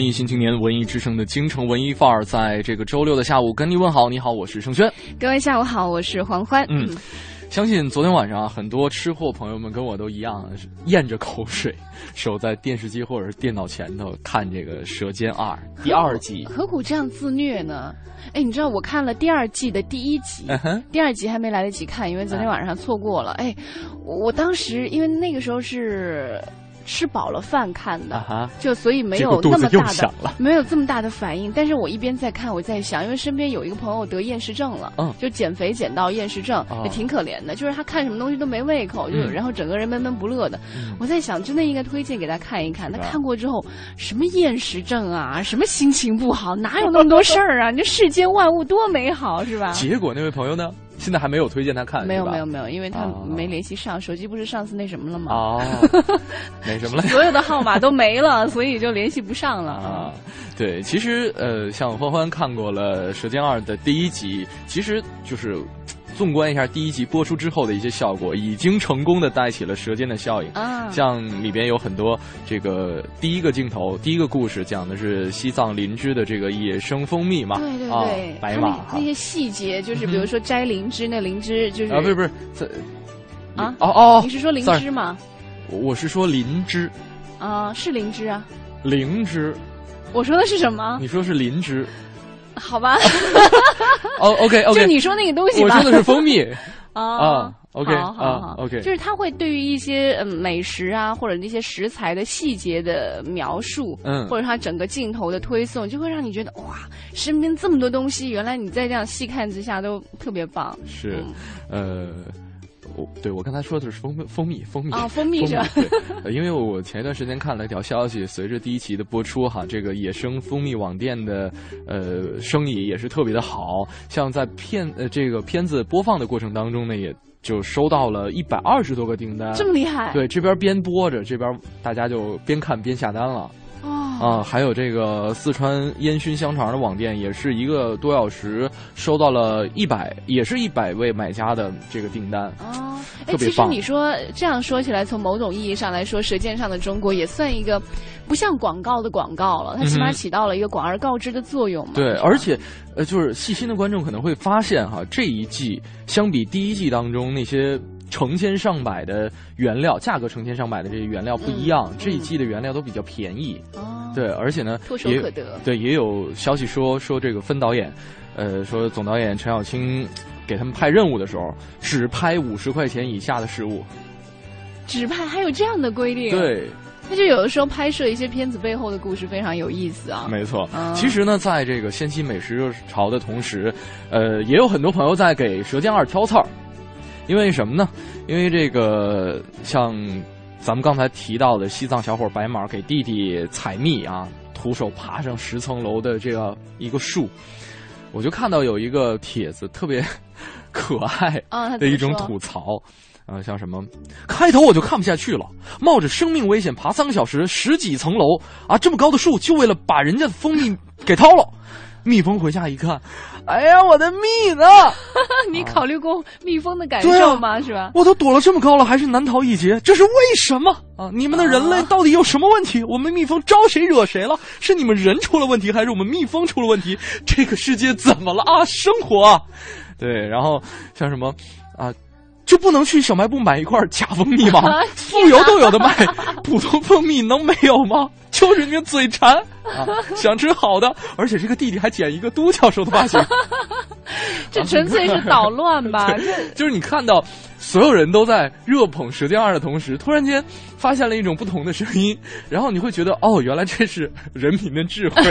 文艺新青年文艺之声的京城文艺范儿，在这个周六的下午跟你问好。你好，我是盛轩。各位下午好，我是黄欢。嗯，相信昨天晚上很多吃货朋友们跟我都一样，咽着口水，守在电视机或者是电脑前头看这个《舌尖二》第二季。何苦这样自虐呢？哎，你知道我看了第二季的第一集，嗯第二集还没来得及看，因为昨天晚上错过了。哎，我我当时因为那个时候是。吃饱了饭看的，啊、就所以没有那么大的没有这么大的反应。但是我一边在看，我在想，因为身边有一个朋友得厌食症了，嗯，就减肥减到厌食症，哦、也挺可怜的。就是他看什么东西都没胃口，就、嗯、然后整个人闷闷不乐的。嗯、我在想，真的应该推荐给他看一看。他看过之后，什么厌食症啊，什么心情不好，哪有那么多事儿啊？你这世间万物多美好，是吧？结果那位朋友呢？现在还没有推荐他看，没有没有没有，因为他没联系上，手机不是上次那什么了吗？哦，没什么了？所有的号码都没了，所以就联系不上了啊。对，其实呃，像欢欢看过了《舌尖二》的第一集，其实就是。纵观一下第一集播出之后的一些效果，已经成功的带起了舌尖的效应。啊，像里边有很多这个第一个镜头，第一个故事讲的是西藏灵芝的这个野生蜂蜜嘛，对对对，啊、白马那些细节，就是比如说摘灵芝，那灵芝就是啊，不是不是，这啊？哦哦，你是说灵芝吗？我是说灵芝。啊，是灵芝啊，灵芝，我说的是什么？你说是灵芝。好吧，哦，OK OK，就你说那个东西吧，我说的是蜂蜜。啊，OK 啊，OK，就是他会对于一些嗯美食啊或者那些食材的细节的描述，嗯，或者他整个镜头的推送，就会让你觉得哇，身边这么多东西，原来你在这样细看之下都特别棒。是，呃。我对我刚才说的是蜂蜜，蜂蜜，蜂蜜啊，蜂蜜是吧？对，因为我前一段时间看了一条消息，随着第一期的播出，哈，这个野生蜂蜜网店的呃生意也是特别的好，像在片呃这个片子播放的过程当中呢，也就收到了一百二十多个订单，这么厉害？对，这边边播着，这边大家就边看边下单了。啊，还有这个四川烟熏香肠的网店，也是一个多小时收到了一百，也是一百位买家的这个订单。哦，哎。其实你说这样说起来，从某种意义上来说，《舌尖上的中国》也算一个不像广告的广告了，它起码起到了一个广而告之的作用嘛。嗯、对，而且呃，就是细心的观众可能会发现哈，这一季相比第一季当中那些。成千上百的原料，价格成千上百的这些原料不一样，嗯、这一季的原料都比较便宜。哦，对，而且呢，唾手可得。对，也有消息说说这个分导演，呃，说总导演陈小青给他们派任务的时候，只拍五十块钱以下的食物。只拍还有这样的规定？对。那就有的时候拍摄一些片子背后的故事非常有意思啊。没错，嗯、其实呢，在这个掀起美食热潮的同时，呃，也有很多朋友在给《舌尖二》挑刺儿。因为什么呢？因为这个像咱们刚才提到的西藏小伙白马给弟弟采蜜啊，徒手爬上十层楼的这样一个树，我就看到有一个帖子特别 可爱的一种吐槽，啊、呃，像什么开头我就看不下去了，冒着生命危险爬三个小时十几层楼啊，这么高的树就为了把人家的蜂蜜给掏了。蜜蜂回家一看，哎呀，我的蜜呢？你考虑过蜜蜂的感受吗？啊、是吧？我都躲了这么高了，还是难逃一劫，这是为什么啊？你们的人类到底有什么问题？我们蜜蜂招谁惹谁了？是你们人出了问题，还是我们蜜蜂出了问题？这个世界怎么了啊？生活啊，对，然后像什么啊？就不能去小卖部买一块假蜂蜜吗？富有都有的卖，普通蜂蜜能没有吗？就是你们嘴馋啊，想吃好的，而且这个弟弟还剪一个都教授的发型。这纯粹是捣乱吧？就是你看到所有人都在热捧《舌尖二》的同时，突然间发现了一种不同的声音，然后你会觉得哦，原来这是人民的智慧。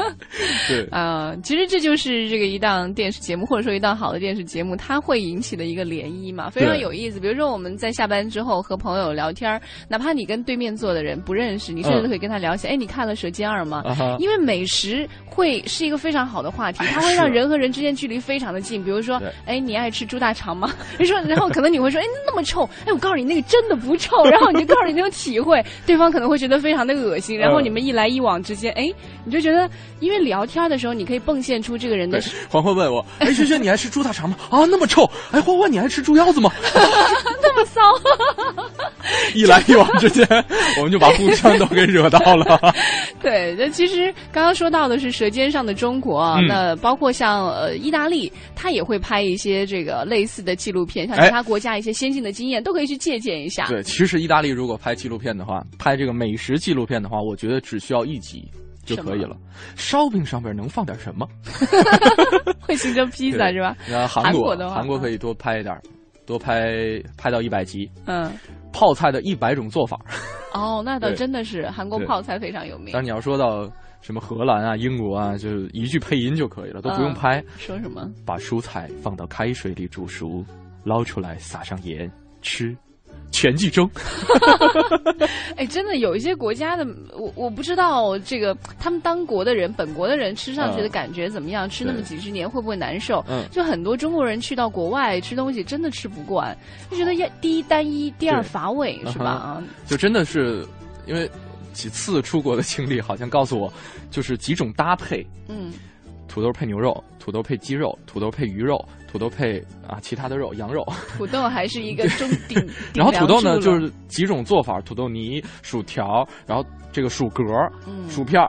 对啊，其实这就是这个一档电视节目，或者说一档好的电视节目，它会引起的一个涟漪嘛，非常有意思。比如说我们在下班之后和朋友聊天，哪怕你跟对面坐的人不认识，你甚至都可以跟他聊起。哎，你看了《舌尖二》吗？因为美食会是一个非常好的话题，它会让人和人之间距离非常的近。比如说，哎，你爱吃猪大肠吗？你说，然后可能你会说，哎，那么臭。哎，我告诉你，那个真的不臭。然后你就告诉你那种体会，对方可能会觉得非常的恶心。然后你们一来一往之间，哎，你就觉得，因为聊天的时候，你可以迸现出这个人的。黄欢问我，哎，轩轩，你爱吃猪大肠吗？啊，那么臭。哎，欢欢，你爱吃猪腰子吗？那么骚。一来一往之间，我们就把互相都给惹到了。对，那其实刚刚说到的是《舌尖上的中国》，那包括像呃意大利，他也会拍一些这个类似的纪录片，像其他国家一些先进的经验，都可以去借鉴一下。对，其实意大利如果拍纪录片的话，拍这个美食纪录片的话，我觉得只需要一集就可以了。烧饼上边能放点什么？会形成披萨是吧？韩国的话，韩国可以多拍一点，多拍拍到一百集。嗯。泡菜的一百种做法，哦，那倒真的是韩国泡菜非常有名。但你要说到什么荷兰啊、英国啊，就一句配音就可以了，都不用拍。说什么？把蔬菜放到开水里煮熟，捞出来撒上盐吃。全剧终。哎，真的有一些国家的，我我不知道这个他们当国的人，本国的人吃上去的感觉怎么样？吃那么几十年会不会难受？嗯，就很多中国人去到国外吃东西，真的吃不惯，就觉得要第一单一，第二乏味，是吧？啊，就真的是因为几次出国的经历，好像告诉我，就是几种搭配，嗯。土豆配牛肉，土豆配鸡肉，土豆配鱼肉，土豆配啊其他的肉，羊肉。土豆还是一个中 顶。然后土豆呢，就是几种做法：土豆泥、薯条，然后这个薯格、薯片。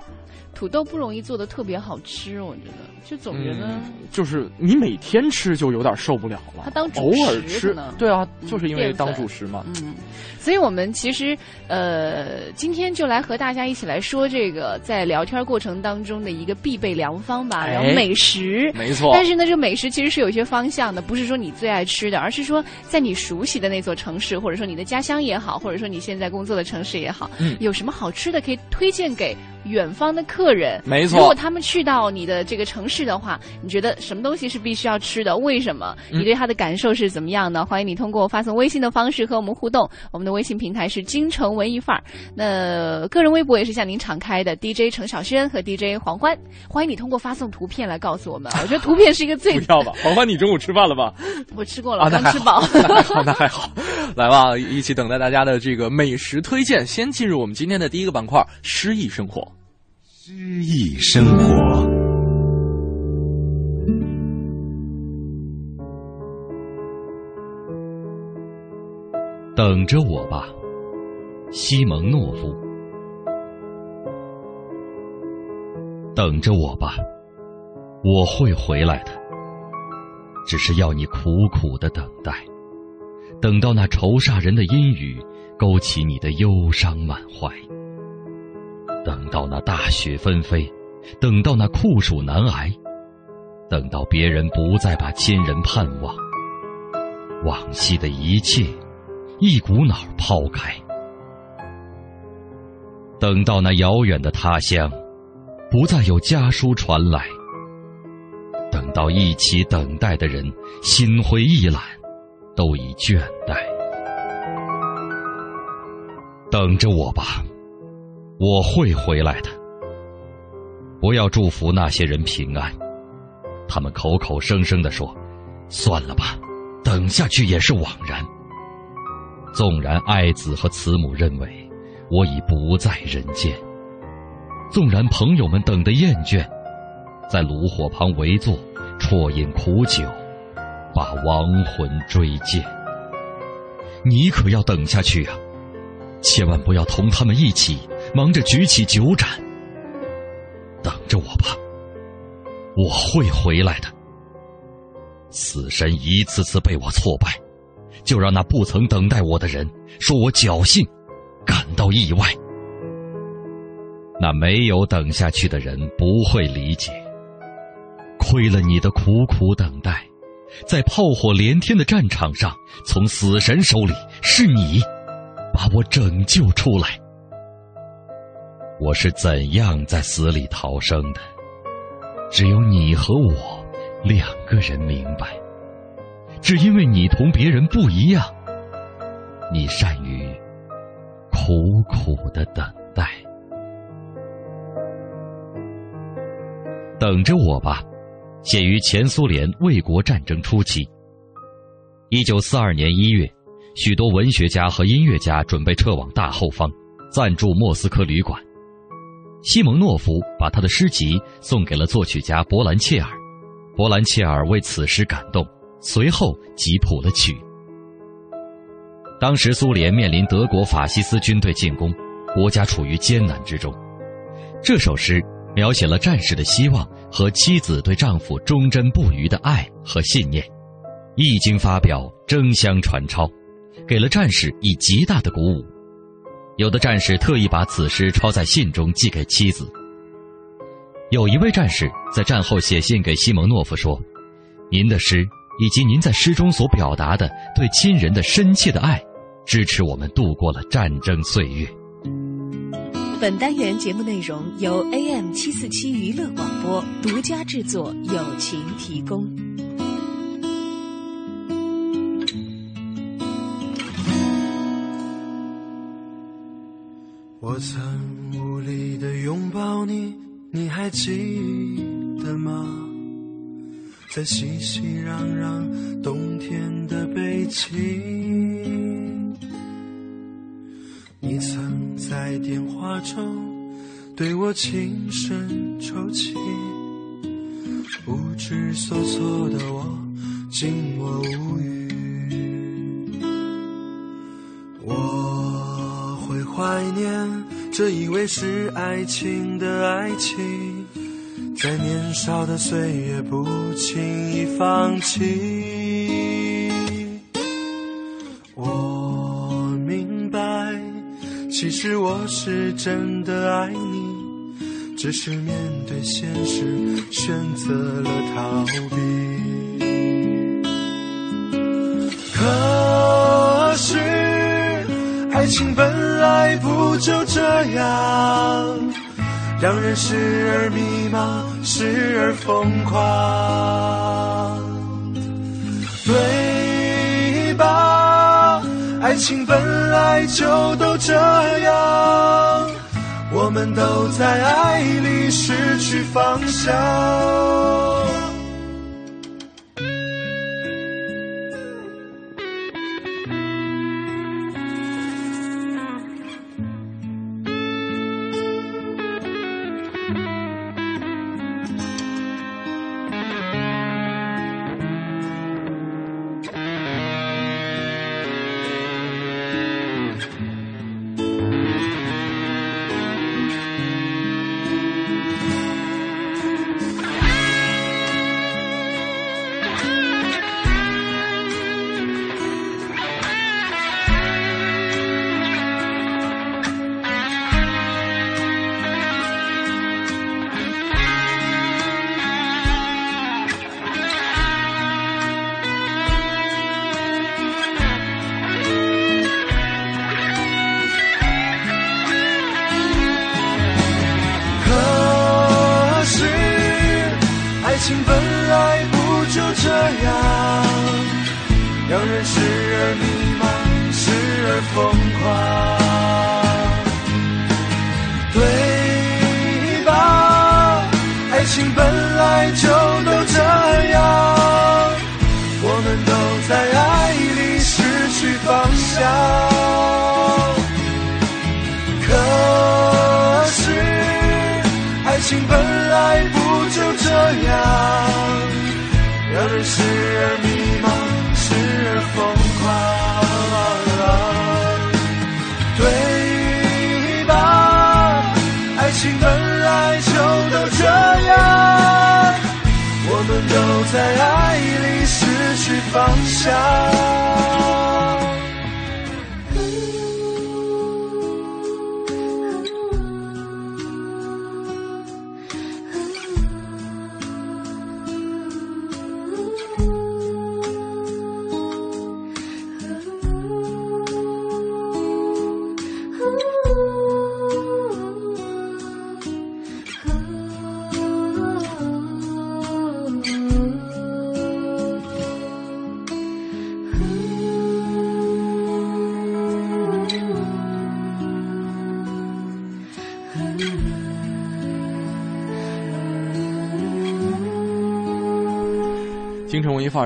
土豆不容易做的特别好吃，我觉得。就总觉得，就是你每天吃就有点受不了了。它当偶尔吃，对啊，嗯、就是因为当主食嘛。嗯，所以我们其实呃，今天就来和大家一起来说这个在聊天过程当中的一个必备良方吧，美食。没错。但是呢，这个美食其实是有一些方向的，不是说你最爱吃的，而是说在你熟悉的那座城市，或者说你的家乡也好，或者说你现在工作的城市也好，嗯，有什么好吃的可以推荐给远方的客人？没错。如果他们去到你的这个城市的话，你觉得什么东西是必须要吃的？为什么？你对他的感受是怎么样呢？欢迎你通过发送微信的方式和我们互动。我们的微信平台是京城文艺范儿，那个人微博也是向您敞开的。DJ 程小轩和 DJ 黄欢，欢迎你通过发送图片来告诉我们。我觉得图片是一个最不要吧。黄欢，你中午吃饭了吧？我吃过了，刚吃饱。那还好，来吧，一起等待大家的这个美食推荐。先进入我们今天的第一个板块——诗意生活。诗意生活。等着我吧，西蒙诺夫。等着我吧，我会回来的。只是要你苦苦的等待，等到那愁煞人的阴雨勾起你的忧伤满怀，等到那大雪纷飞，等到那酷暑难挨，等到别人不再把亲人盼望，往昔的一切。一股脑抛开，等到那遥远的他乡，不再有家书传来；等到一起等待的人心灰意懒，都已倦怠。等着我吧，我会回来的。不要祝福那些人平安，他们口口声声的说：“算了吧，等下去也是枉然。”纵然爱子和慈母认为我已不在人间，纵然朋友们等得厌倦，在炉火旁围坐，啜饮苦酒，把亡魂追荐，你可要等下去啊！千万不要同他们一起忙着举起酒盏。等着我吧，我会回来的。死神一次次被我挫败。就让那不曾等待我的人说我侥幸，感到意外。那没有等下去的人不会理解，亏了你的苦苦等待，在炮火连天的战场上，从死神手里，是你把我拯救出来。我是怎样在死里逃生的？只有你和我两个人明白。只因为你同别人不一样，你善于苦苦的等待。等着我吧，写于前苏联卫国战争初期。一九四二年一月，许多文学家和音乐家准备撤往大后方，暂住莫斯科旅馆。西蒙诺夫把他的诗集送给了作曲家波兰切尔，波兰切尔为此诗感动。随后即谱了曲。当时苏联面临德国法西斯军队进攻，国家处于艰难之中。这首诗描写了战士的希望和妻子对丈夫忠贞不渝的爱和信念，一经发表，争相传抄，给了战士以极大的鼓舞。有的战士特意把此诗抄在信中寄给妻子。有一位战士在战后写信给西蒙诺夫说：“您的诗。”以及您在诗中所表达的对亲人的深切的爱，支持我们度过了战争岁月。本单元节目内容由 AM 七四七娱乐广播独家制作，友情提供。我曾无力的拥抱你，你还记得吗？在熙熙攘攘冬天的北京，你曾在电话中对我轻声抽泣，不知所措的我静默无语。怀念这以为是爱情的爱情。在年少的岁月，不轻易放弃。我明白，其实我是真的爱你，只是面对现实，选择了逃避。可是，爱情本来不就这样？让人时而迷茫，时而疯狂，对吧？爱情本来就都这样，我们都在爱里失去方向。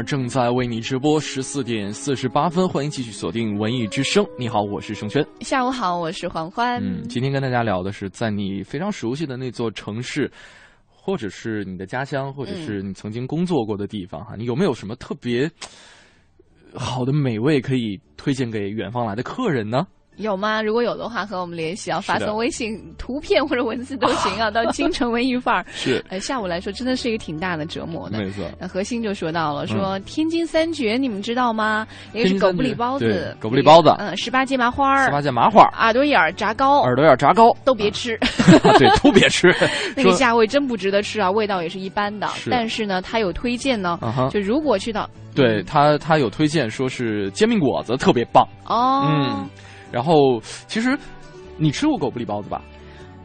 正在为你直播，十四点四十八分，欢迎继续锁定文艺之声。你好，我是盛轩。下午好，我是黄欢。嗯，今天跟大家聊的是在你非常熟悉的那座城市，或者是你的家乡，或者是你曾经工作过的地方哈，你有没有什么特别好的美味可以推荐给远方来的客人呢？有吗？如果有的话，和我们联系啊，发送微信图片或者文字都行啊，到京城文艺范儿。是，呃，下午来说真的是一个挺大的折磨的。没错。那核心就说到了，说天津三绝你们知道吗？一个是狗不理包子，狗不理包子嗯，十八街麻花儿，十八芥麻花，耳朵眼炸糕，耳朵眼炸糕，都别吃，对，都别吃。那个价位真不值得吃啊，味道也是一般的。但是呢，他有推荐呢，就如果去到对他，他有推荐说是煎饼果子特别棒，哦，嗯，然后其实你吃过狗不理包子吧？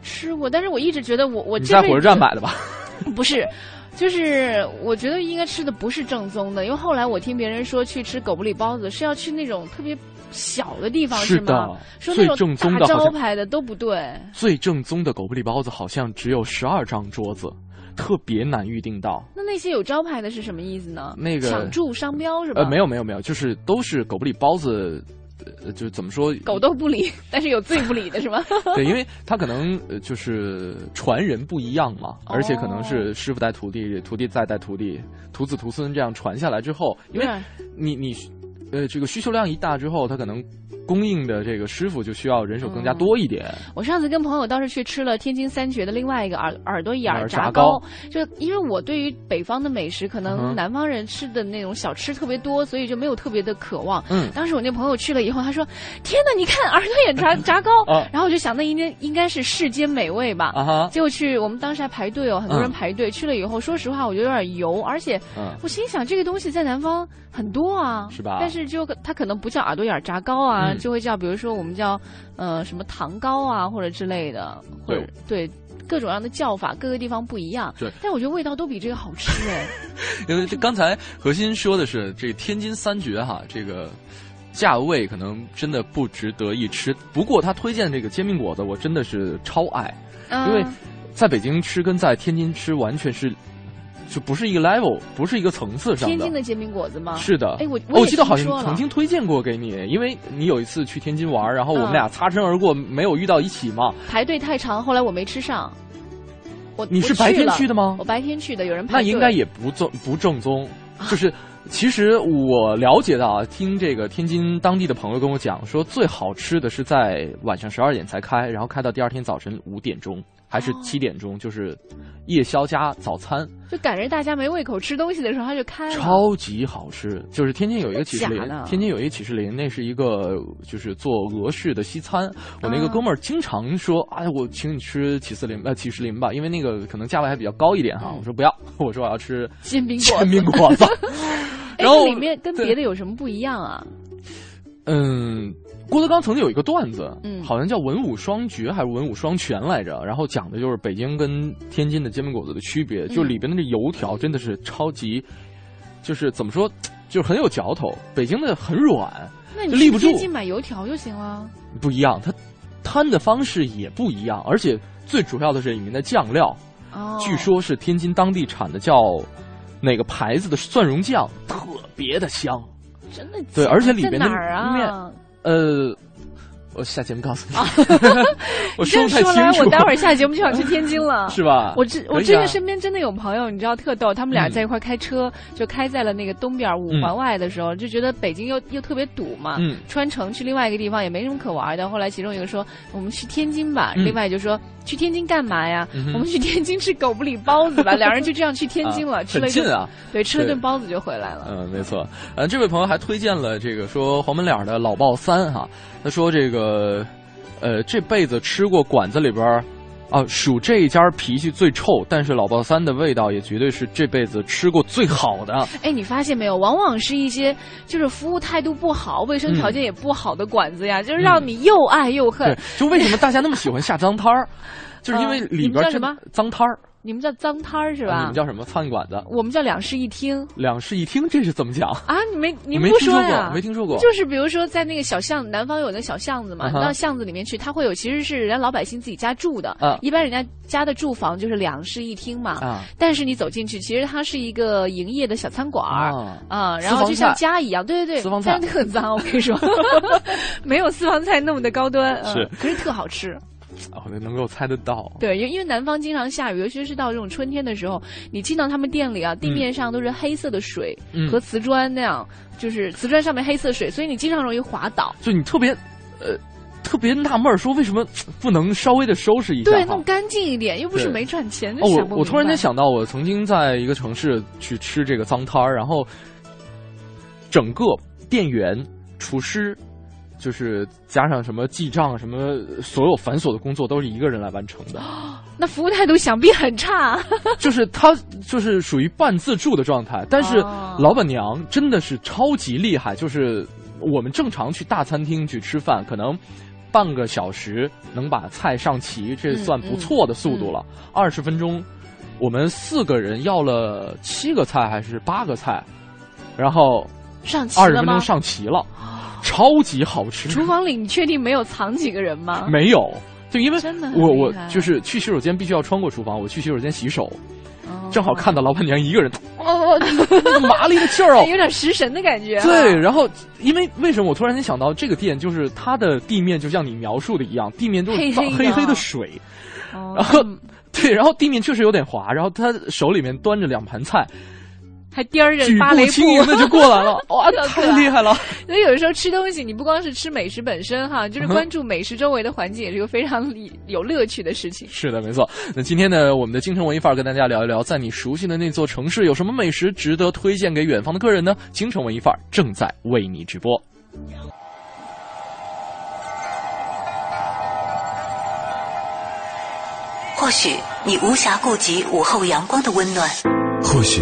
吃过，但是我一直觉得我我你在火车站买的吧？不是，就是我觉得应该吃的不是正宗的，因为后来我听别人说去吃狗不理包子是要去那种特别小的地方，是吗？的，说那种正宗大招牌的都不对。最正宗的狗不理包子好像只有十二张桌子，特别难预定到。那那些有招牌的是什么意思呢？那个抢注商标是吧？呃，没有没有没有，就是都是狗不理包子，呃，就怎么说？狗都不理，但是有最不理的是吗？对，因为他可能呃就是传人不一样嘛，而且可能哦是师傅带徒弟，徒弟再带徒弟，徒子徒孙这样传下来之后，因为你你呃这个需求量一大之后，他可能供应的这个师傅就需要人手更加嗯多一点。我上次跟朋友倒是去吃了天津三绝的另外一个耳耳朵眼儿炸炸糕糕，就因为我对于北方的美食，可嗯能南方人吃的那种小吃特别多，所以就没有特别的渴望。嗯当时我那朋友去了以后，他说：“天哪，你看耳朵眼炸 炸糕。啊然后我就想，那应该应该是世间美味吧。啊哈，结果去，我们当时还排队哦，很多人嗯排队。去了以后，说实话，我觉得有点油，而且嗯我心想，这个东西在南方很多啊，是吧但是就它可能不叫耳朵眼炸糕啊，嗯就会叫，比如说我们叫呃什么糖糕啊，或者之类的，或者对各种各样的叫法，各个地方不一样。对，但我觉得味道都比这个好吃哎。因为这刚才何欣说的是这天津三绝哈，这个价位可能真的不值得一吃。不过他推荐这个煎饼果子，我真的是超爱，因为嗯在北京吃跟在天津吃完全是就不是一个 level，不是一个层次上的天津的煎饼果子吗？是的，哎我哦我记得好像曾经推荐过给你，因为你有一次去天津玩，然后我们嗯俩擦身而过，没有遇到一起嘛。排队太长，后来我没吃上。我你是白天去的吗我？白天去的，有人排队。那应该也不正不正宗，就是。其实我了解到啊，听这个天津当地的朋友跟我讲说，最好吃的是在晚上十二点才开，然后开到第二天早晨五点钟还是哦七点钟，就是夜宵加早餐，就赶着大家没胃口吃东西的时候，他就开了。超级好吃。就是天津有一个起士林天津有一个起士林，那是一个就是做俄式的西餐。我那个啊哥们儿经常说，哎，我请你吃起士林呃启士林吧，因为那个可能价位还比较高一点哈。嗯我说不要，我说我要吃煎饼果子煎饼果子。哎，然后里面跟别的有什么不一样啊？嗯，郭德纲曾经有一个段子，嗯好像叫文武双绝还是文武双全来着，然后讲的就是北京跟天津的煎饼果子的区别，就嗯里边的这油条真的是超级，就是怎么说，就是很有嚼头，北京的很软，那你就立不住去天津买油条就行了。不一样，它摊的方式也不一样，而且最主要的是里面的酱料，哦，据说是天津当地产的叫哪个牌子的蒜蓉酱，特别的香。真的对而且里边的面？呃，我下节目告诉你，我你这说不太清样说来，我待会儿下节目就想去天津了。是吧？我这我可以啊真的身边真的有朋友，你知道特逗，他们俩嗯在一块开车，就开在了那个东边五环外的时候，就觉得北京又又特别堵嘛，嗯穿城去另外一个地方也没什么可玩的。后来其中一个说我们去天津吧，嗯另外就说去天津干嘛呀？嗯我们去天津吃狗不理包子吧。两人就这样去天津了，啊吃了一顿啊。对，吃了顿包子就回来了。嗯，没错。呃，这位朋友还推荐了这个说黄门脸儿的老爆三哈，他说这个呃这辈子吃过馆子里边儿啊数这一家脾气最臭，但是老爆三的味道也绝对是这辈子吃过最好的。哎，你发现没有？往往是一些就是服务态度不好、卫生条件也不好的馆子呀，就是让你又爱又恨对。，就为什么大家那么喜欢下脏摊儿，就是因为啊里边什么脏摊儿。你们叫脏摊儿是吧？你们叫什么？餐馆子？我们叫两室一厅。两室一厅，这是怎么讲啊？你没你没听说过？没听说过。就是比如说在那个小巷，南方有那小巷子嘛，到巷子里面去，它会有其实是人家老百姓自己家住的。啊。一般人家家的住房就是两室一厅嘛。啊。但是你走进去，其实它是一个。个营业的小餐馆儿啊，然后就像家一样，对对对，私房 菜特脏，我跟你说，没有私房菜那么的高端，是，可是特好吃。哦，能够猜得到。对，因因为南方经常下雨，尤其是到这种春天的时候，你进到他们店里啊，地面上都是黑色的水和瓷砖那样，就是瓷砖上面黑色水，所以你经常容易滑倒。就你特别，呃。特别纳闷儿，说为什么不能稍微的收拾一下？对，弄干净一点，又不是没赚钱。哦，我我突然间想到，我曾经在一个城市去吃这个脏摊儿，然后整个店员、厨师，就是加上什么记账、什么所有繁琐的工作，都是一个人来完成的。那服务态度想必很差。就是他就是属于半自助的状态，但是老板娘真的是超级厉害。就是我们正常去大餐厅去吃饭，可能。半个小时能把菜上齐，这算不错的速度了。二十分钟，我们四个人要了七个菜还是八个菜，然后上二十分钟上齐了，超级好吃。厨房里你确定没有藏几个人吗？没有，就因为我我就是去洗手间必须要穿过厨房，我去洗手间洗手。正好看到老板娘一个人，哦，麻利的劲儿哦，有点食神的感觉。对，然后因为为什么我突然间想到这个店，就是它的地面就像你描述的一样，地面都是黑黑的水，然后对，然后地面确实有点滑，然后他手里面端着两盘菜。还颠着芭蕾步，轻盈的就过来了，哇，太厉害了！所以有的时候吃东西，你不光是吃美食本身哈，就是关注美食周围的环境，也是一个非常有乐趣的事情。是的，没错。那今天呢，我们的京城文艺范儿跟大家聊一聊，在你熟悉的那座城市，有什么美食值得推荐给远方的客人呢？京城文艺范儿正在为你直播。或许你无暇顾及午后阳光的温暖，或许。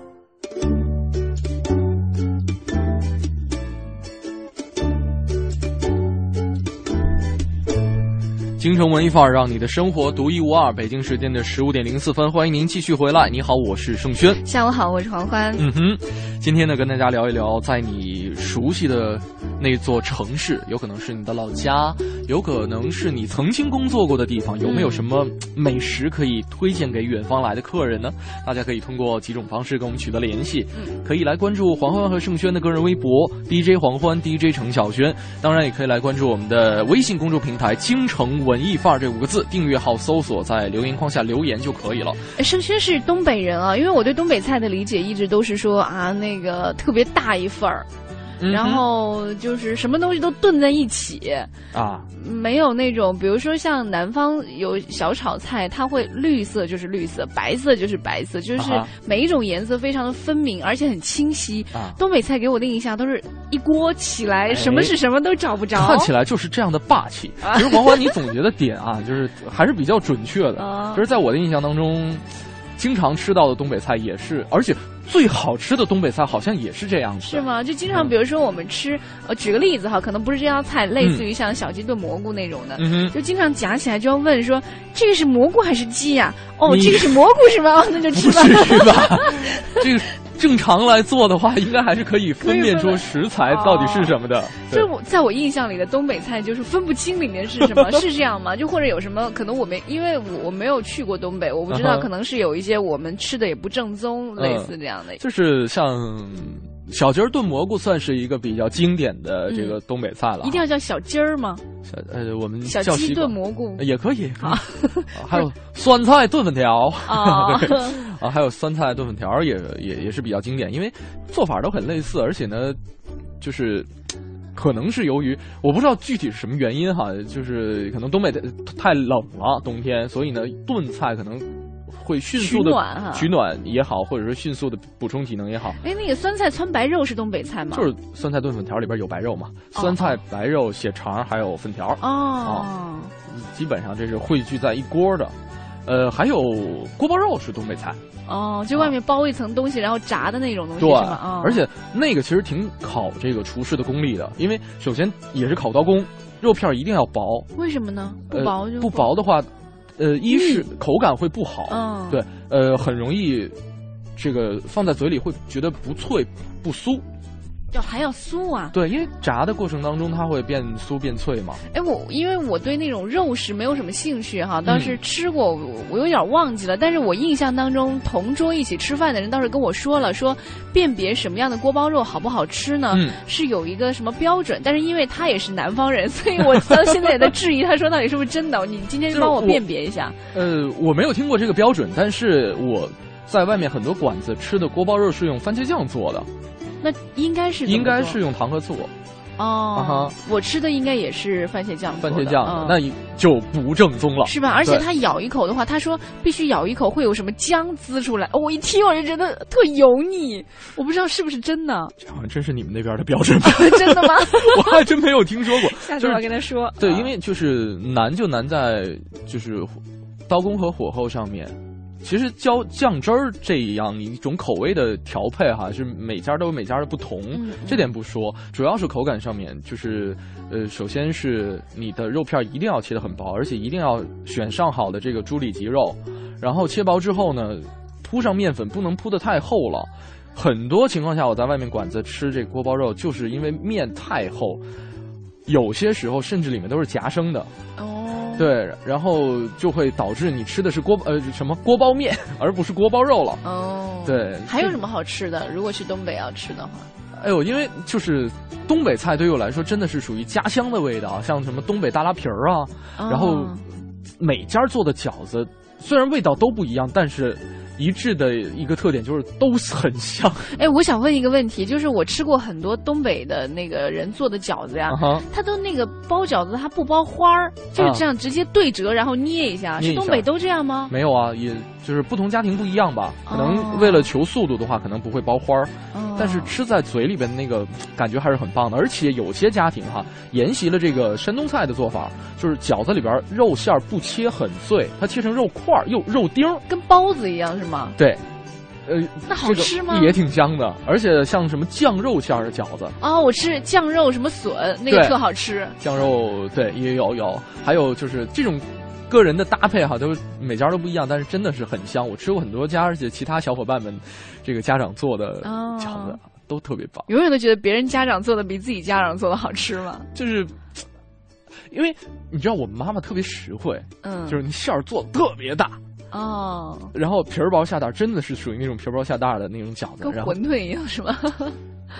京城文艺范儿，让你的生活独一无二。北京时间的十五点零四分，欢迎您继续回来。你好，我是盛轩。下午好，我是黄欢。嗯哼，今天呢，跟大家聊一聊，在你熟悉的那座城市，有可能是你的老家，有可能是你曾经工作过的地方，有没有什么美食可以推荐给远方来的客人呢？大家可以通过几种方式跟我们取得联系。嗯，可以来关注黄欢和盛轩的个人微博 DJ 黄欢 DJ 程晓轩，当然也可以来关注我们的微信公众平台京城。文艺范儿这五个字，订阅号搜索，在留言框下留言就可以了。盛轩是东北人啊，因为我对东北菜的理解一直都是说啊，那个特别大一份儿。然后就是什么东西都炖在一起啊，没有那种，比如说像南方有小炒菜，它会绿色就是绿色，白色就是白色，就是每一种颜色非常的分明，而且很清晰。东北菜给我的印象都是一锅起来，什么是什么都找不着，看起来就是这样的霸气。其实黄欢，你总结的点啊，就是还是比较准确的。就是在我的印象当中，经常吃到的东北菜也是，而且。最好吃的东北菜好像也是这样子，是吗？就经常比如说我们吃，呃，举个例子哈，可能不是这道菜，类似于像小鸡炖蘑菇那种的，就经常夹起来就要问说，这个是蘑菇还是鸡呀？哦，这个是蘑菇是吗？那就吃吧。这个。正常来做的话，应该还是可以分辨出食材到底是什么的。就我在我印象里的东北菜，就是分不清里面是什么，是这样吗？就或者有什么可能我没，因为我我没有去过东北，我不知道，可能是有一些我们吃的也不正宗，类似这样的。就是像。小鸡儿炖蘑菇算是一个比较经典的这个东北菜了。一定要叫小鸡儿吗？小呃，我们小鸡炖蘑菇也可以啊。还有酸菜炖粉条啊，啊，还有酸菜炖粉条也也也是比较经典，因为做法都很类似，而且呢，就是可能是由于我不知道具体是什么原因哈，就是可能东北太冷了冬天，所以呢炖菜可能。会迅速的取暖哈取暖也好，或者说迅速的补充体能也好。哎，那个酸菜汆白肉是东北菜吗？就是酸菜炖粉条里边有白肉嘛，酸菜、白肉、血肠还有粉条，哦，基本上这是汇聚在一锅的。呃，还有锅包肉是东北菜，哦，就外面包一层东西，然后炸的那种东西对是吗？哦，而且那个其实挺考这个厨师的功力的，因为首先也是考刀工，肉片一定要薄，为什么呢？不呃薄就不薄的话，呃，一是口感会不好，嗯，对，呃，很容易这个放在嘴里会觉得不脆不酥，要还要酥啊。对，因为炸的过程当中它会变酥变脆嘛。哎，我因为我对那种肉食没有什么兴趣嗯哈，当时吃过，我我有点忘记了。但是我印象当中，同桌一起吃饭的人倒是跟我说了，说辨别什么样的锅包肉好不好吃呢？嗯是有一个什么标准。但是因为他也是南方人，所以我到现在也在质疑，他说到底是不是真的？你今天就帮我辨别一下。呃，我没有听过这个标准，但是我在外面很多馆子吃的锅包肉是用番茄酱做的，那应该是应该是用糖和醋。哦啊哈，我吃的应该也是番茄酱，番茄酱嗯那就不正宗了。是吧？而且对他咬一口的话，他说必须咬一口会有什么姜滋出来。哦我一听我就觉得特油腻，我不知道是不是真的，这好像真是你们那边的标准吧？真的吗？我还真没有听说过。下次我要跟他说。对，啊因为就是难就难在就是刀工和火候上面。其实浇酱汁儿这样一种口味的调配哈，是每家都有每家的不同，嗯这点不说，主要是口感上面，就是呃，首先是你的肉片一定要切得很薄，而且一定要选上好的这个猪里脊肉，然后切薄之后呢，铺上面粉不能铺得太厚了。很多情况下，我在外面馆子吃这锅包肉，就是因为面太厚，有些时候甚至里面都是夹生的，哦，对，然后就会导致你吃的是锅呃什么锅包面，而不是锅包肉了。哦，对还有什么好吃的？如果去东北要吃的话，哎呦，因为就是东北菜对于我来说真的是属于家乡的味道，像什么东北大拉皮儿啊，然后哦每家做的饺子虽然味道都不一样，但是一致的一个特点就是都很像。哎，我想问一个问题，就是我吃过很多东北的那个人做的饺子呀他都那个包饺子，他不包花儿，就是啊这样直接对折，然后捏一下。是东北都这样吗？没有啊，也就是不同家庭不一样吧。可哦能为了求速度的话，可能不会包花儿，哦但是吃在嘴里边那个感觉还是很棒的。而且有些家庭哈，沿袭了这个山东菜的做法，就是饺子里边肉馅儿不切很碎，它切成肉块儿，又肉丁儿。跟包子一样是吗？对，呃，那好这个吃吗也挺香的，而且像什么酱肉馅儿的饺子，哦，我吃酱肉什么笋，那个特好吃。酱肉对也有有，还有就是这种个人的搭配哈，都每家都不一样，但是真的是很香。我吃过很多家，而且其他小伙伴们这个家长做的哦饺子都特别棒，永远都觉得别人家长做的比自己家长做的好吃吗？就是。因为你知道我妈妈特别实惠，嗯，就是你馅儿做的特别大，哦，然后皮儿薄馅大，真的是属于那种皮儿薄馅大的那种饺子。跟馄饨一样是吗？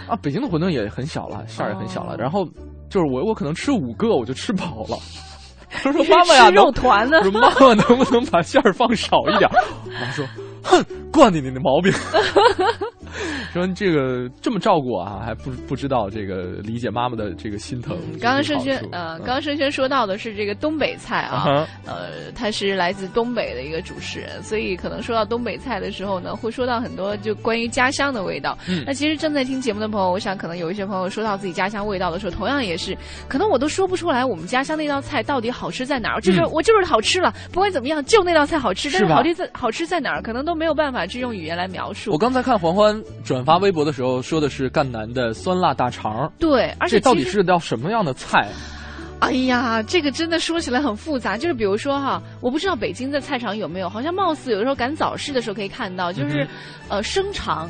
啊，北京的馄饨也很小了，馅儿也很小了。哦然后就是我我可能吃五个我就吃饱了。他说妈妈呀，吃肉团呢我？说妈妈能不能把馅儿放少一点？我妈说，哼，惯你你的毛病。说这个这么照顾我啊，还不不知道这个理解妈妈的这个心疼。嗯刚刚盛轩呃，刚刚盛轩说到的是这个东北菜啊，啊呃，他是来自东北的一个主持人，所以可能说到东北菜的时候呢，会说到很多就关于家乡的味道。嗯那其实正在听节目的朋友，我想可能有一些朋友说到自己家乡味道的时候，同样也是，可能我都说不出来我们家乡那道菜到底好吃在哪儿，就是、嗯我就是好吃了，不管怎么样，就那道菜好吃，但是好吃在好吃在哪儿，可能都没有办法去用语言来描述我。刚才看黄欢转发微博的时候说的是赣南的酸辣大肠，对，而且这到底是道什么样的菜？哎呀，这个真的说起来很复杂。就是比如说哈，我不知道北京的菜场有没有，好像貌似有的时候赶早市的时候可以看到，就是、嗯呃生肠。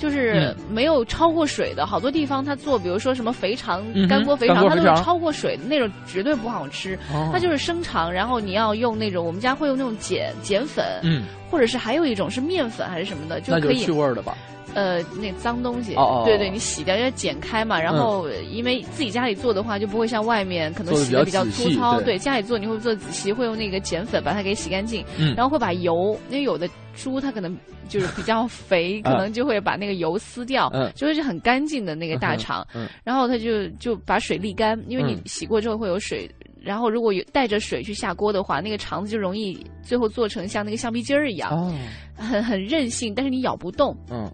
就是嗯没有焯过水的，好多地方他做，比如说什么肥肠、嗯干锅肥肠，它都是焯过水的那种，绝对不好吃。哦它就是生肠，然后你要用那种，我们家会用那种碱碱粉，嗯，或者是还有一种是面粉还是什么的，就可以去味儿的吧。呃，那脏东西，哦哦哦。对对，你洗掉要剪开嘛，然后呃因为自己家里做的话，就不会像外面可能洗的比较粗糙，对。对，家里做你会做仔细，会用那个碱粉把它给洗干净，嗯。然后会把油，因为有的猪它可能就是比较肥，可能就会把那个油撕掉，嗯。就会是很干净的那个大肠，嗯。然后它就就把水沥干，因为你嗯。洗过之后会有水。然后如果有带着水去下锅的话，那个肠子就容易最后做成像那个橡皮筋儿一样，哦，很很韧性，但是你咬不动。嗯，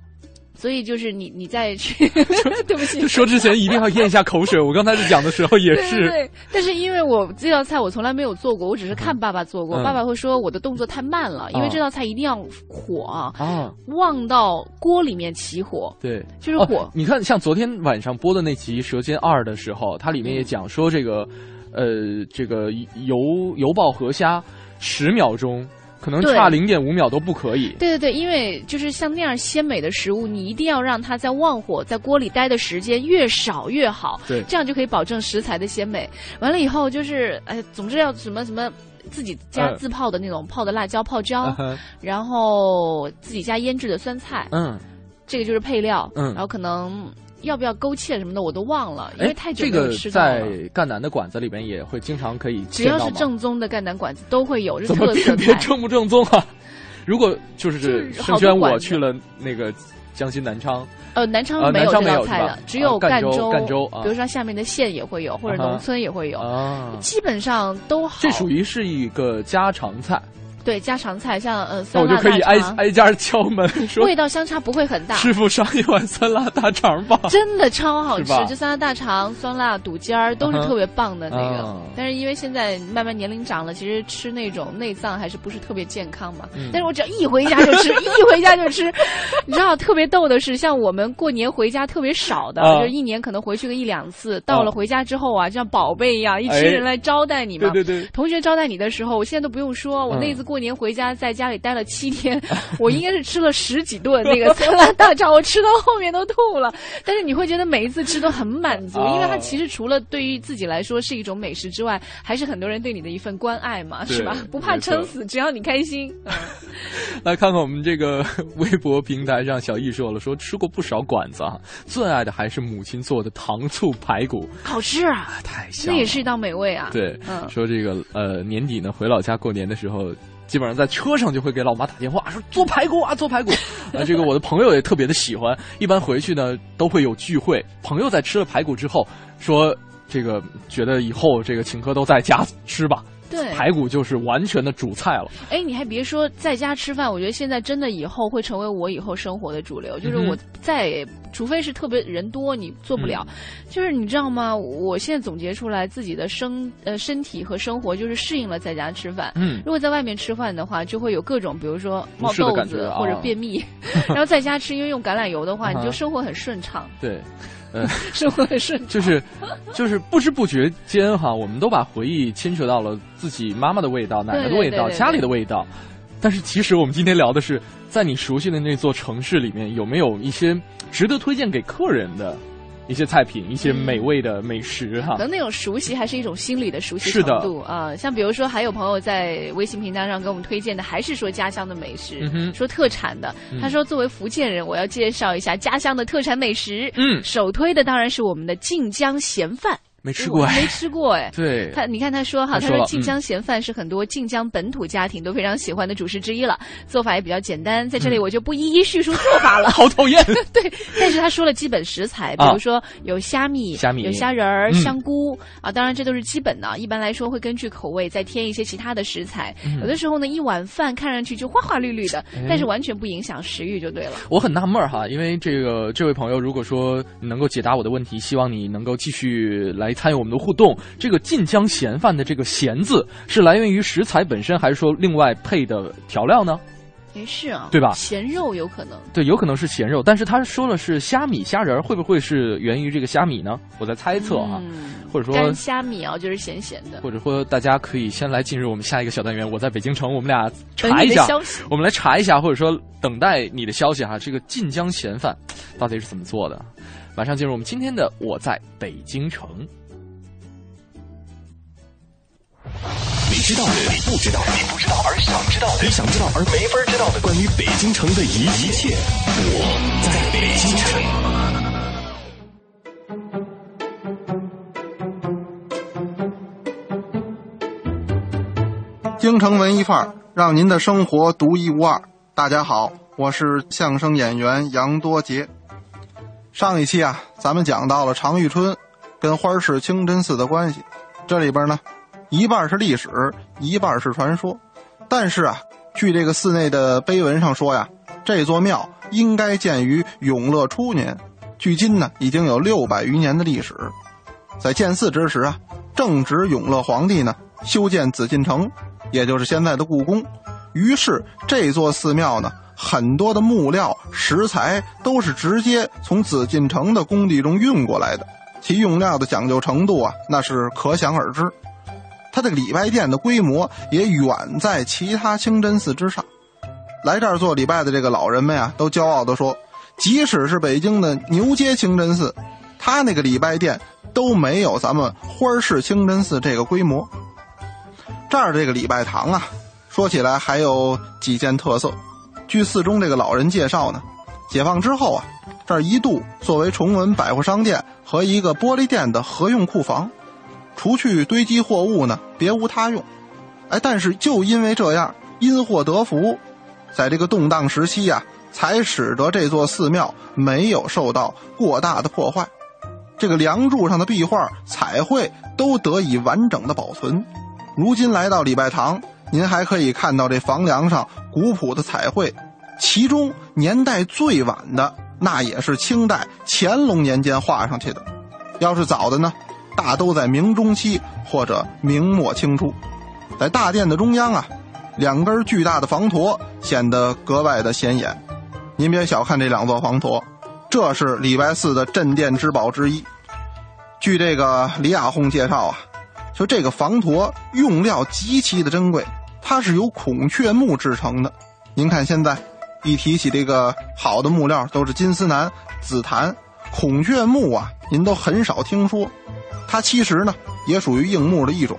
所以就是你你再去 对不起就，说之前一定要咽一下口水。我刚才讲的时候也对对是，对，但是因为我这道菜我从来没有做过，我只是看爸爸做过。嗯爸爸会说我的动作太慢了，因为哦这道菜一定要火啊，啊，旺到锅里面起火，对，就是火。哦。你看，像昨天晚上播的那集《舌尖二》的时候，它里面也讲说这个，呃，这个油油爆河虾十秒钟，可能差零点五秒都不可以。对对对，因为就是像那样鲜美的食物，你一定要让它在旺火在锅里待的时间越少越好，对这样就可以保证食材的鲜美。完了以后就是，哎，总之要什么什么。自己家嗯自泡的那种泡的辣椒泡椒，嗯然后自己家腌制的酸菜，嗯，这个就是配料。嗯然后可能要不要勾芡什么的我都忘了，因哎为太，久这个没有吃到在。赣南的馆子里边也会经常可以只要是？正宗的赣南馆子都会有，是怎么特别正不正宗啊？如果就是好多馆子我去了那个江西南昌，呃，南啊昌没南昌这道菜的，只有啊赣州州。赣州啊比如说下面的县也会有，或者农村也会有，啊，基本上都好。这属于是一个家常菜，对家常菜，像呃酸辣我就可以挨，挨家敲门说味道相差不会很大。师傅上一碗酸辣大肠吧。真的超好吃是吧，就酸辣大肠、酸辣肚尖儿都是特别棒的那个。啊但是因为现在慢慢年龄长了，其实吃那种内脏还是不是特别健康嘛。嗯但是我只要一回家就吃，一回家就吃。你知道特别逗的是，像我们过年回家特别少的，啊就一年可能回去个一两次。到了啊回家之后啊，就像宝贝一样，一哎群人来招待你嘛。对对对，同学招待你的时候，我现在都不用说，我嗯那次过年回家，在家里待了七天，我应该是吃了十几顿那个酸辣大肠，我吃到后面都吐了。但是你会觉得每一次吃都很满足，哦因为它其实除了对于自己来说是一种美食之外，还是很多人对你的一份关爱嘛，是吧？不怕撑死，只要你开心。嗯来看看我们这个微博平台上，小易说了，说吃过不少馆子啊，最爱的还是母亲做的糖醋排骨，好吃啊，太香了。那也是一道美味啊。对，嗯说这个呃年底呢回老家过年的时候。基本上在车上就会给老妈打电话说做排骨啊，做排骨 啊。这个我的朋友也特别的喜欢，一般回去呢都会有聚会。朋友在吃了排骨之后说，这个觉得以后这个请客都在家吃吧，对，排骨就是完全的主菜了。哎，你还别说，在家吃饭，我觉得现在真的以后会成为我以后生活的主流。就是我再也，除非是特别人多，你做不了。嗯就是你知道吗？我现在总结出来，自己的生呃身体和生活就是适应了在家吃饭。嗯，如果在外面吃饭的话，就会有各种，比如说冒痘子或者啊便秘。然后在家吃，因为用橄榄油的话，你就生活很顺畅，对，生活很顺畅。就是就是不知不觉间哈，我们都把回忆牵扯到了自己妈妈的味道、奶奶的味道、对对对家里的味道。但是其实我们今天聊的是，在你熟悉的那座城市里面，有没有一些值得推荐给客人的一些菜品、一些美味的美食哈可？能那种熟悉还是一种心理的熟悉是的程度啊、像比如说，还有朋友在微信平台上给我们推荐的，还是说家乡的美食，嗯说特产的。嗯他说，作为福建人，我要介绍一下家乡的特产美食。嗯，首推的当然是我们的晋江咸饭，没吃过哎。没吃过哎。对，他，你看他说哈，他他说晋江咸饭是很多晋江本土家庭都非常喜欢的主食之一了，做法也比较简单，在这里我就不一一叙述做法了。好讨厌。对，但是他说了基本食材，比啊如说有虾米、虾米有虾仁儿、嗯香菇啊，当然这都是基本的。一般来说会根据口味再添一些其他的食材。嗯有的时候呢，一碗饭看上去就花花绿绿的，哎但是完全不影响食欲就对了。我很纳闷哈，因为这个这位朋友，如果说能够解答我的问题，希望你能够继续来参与我们的互动。这个晋江咸饭的这个“咸”字是来源于食材本身，还是说另外配的调料呢？没事啊，对吧咸肉有可能。对，有可能是咸肉，但是他说了是虾米虾仁，会不会是源于这个虾米呢？我在猜测啊，嗯，或者说干虾米啊，就是咸咸的。或者说大家可以先来进入我们下一个小单元。我在北京城，我们俩查一下。我们来查一下，或者说等待你的消息哈。这个晋江咸饭到底是怎么做的？马上进入我们今天的《我在北京城》。你知道的，你不知道的，你不知道而想知道的，你想知道而没法知道的，关于北京城的一切，我在北京城。京城文艺范儿，让您的生活独一无二。大家好，我是相声演员杨多杰。上一期啊，咱们讲到了常遇春跟花市清真寺的关系，这里边呢，一半是历史，一半是传说。但是啊，据这个寺内的碑文上说呀，这座庙应该建于永乐初年，距今呢已经有六百余年的历史。在建寺之时啊，正值永乐皇帝呢修建紫禁城，也就是现在的故宫。于是这座寺庙呢，很多的木料石材都是直接从紫禁城的工地中运过来的，其用料的讲究程度啊，那是可想而知。他的礼拜殿的规模也远在其他清真寺之上。来这儿做礼拜的这个老人们呀，都骄傲地说，即使是北京的牛街清真寺，他那个礼拜殿都没有咱们花市清真寺这个规模。这儿这个礼拜堂啊，说起来还有几件特色。据寺中这个老人介绍呢，解放之后啊，这儿一度作为崇文百货商店和一个玻璃店的合用库房。除去堆积货物呢，别无他用。哎，但是就因为这样，因祸得福，在这个动荡时期呀，才使得这座寺庙没有受到过大的破坏。这个梁柱上的壁画、彩绘都得以完整的保存。如今来到礼拜堂，您还可以看到这房梁上古朴的彩绘，其中年代最晚的那也是清代乾隆年间画上去的。要是早的呢？大都在明中期或者明末清初，在大殿的中央啊，两根巨大的房驼显得格外的显眼。您别小看这两座房驼，这是礼拜寺的镇殿之宝之一。据这个李亚红介绍啊，说这个房驼用料极其的珍贵，它是由孔雀木制成的。您看现在一提起这个好的木料，都是金丝楠、紫檀，孔雀木啊，您都很少听说。它其实呢，也属于硬木的一种。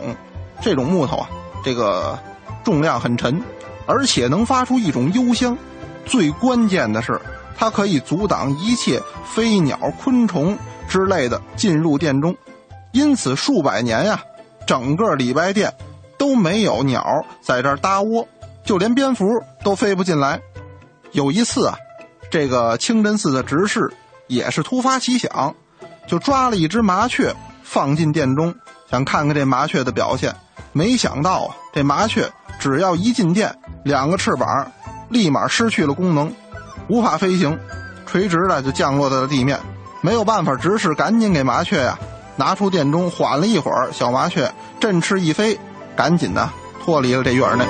这种木头啊，这个重量很沉，而且能发出一种幽香。最关键的是，它可以阻挡一切飞鸟、昆虫之类的进入殿中。因此，数百年呀，整个礼拜殿都没有鸟在这儿搭窝，就连蝙蝠都飞不进来。有一次啊，这个清真寺的执事也是突发奇想，就抓了一只麻雀。放进殿中，想看看这麻雀的表现，没想到啊，这麻雀只要一进殿，两个翅膀立马失去了功能，无法飞行，垂直的就降落在了地面。没有办法，执事赶紧给麻雀呀拿出殿中，缓了一会儿，小麻雀振翅一飞，赶紧的脱离了这院内。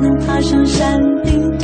能爬上山顶。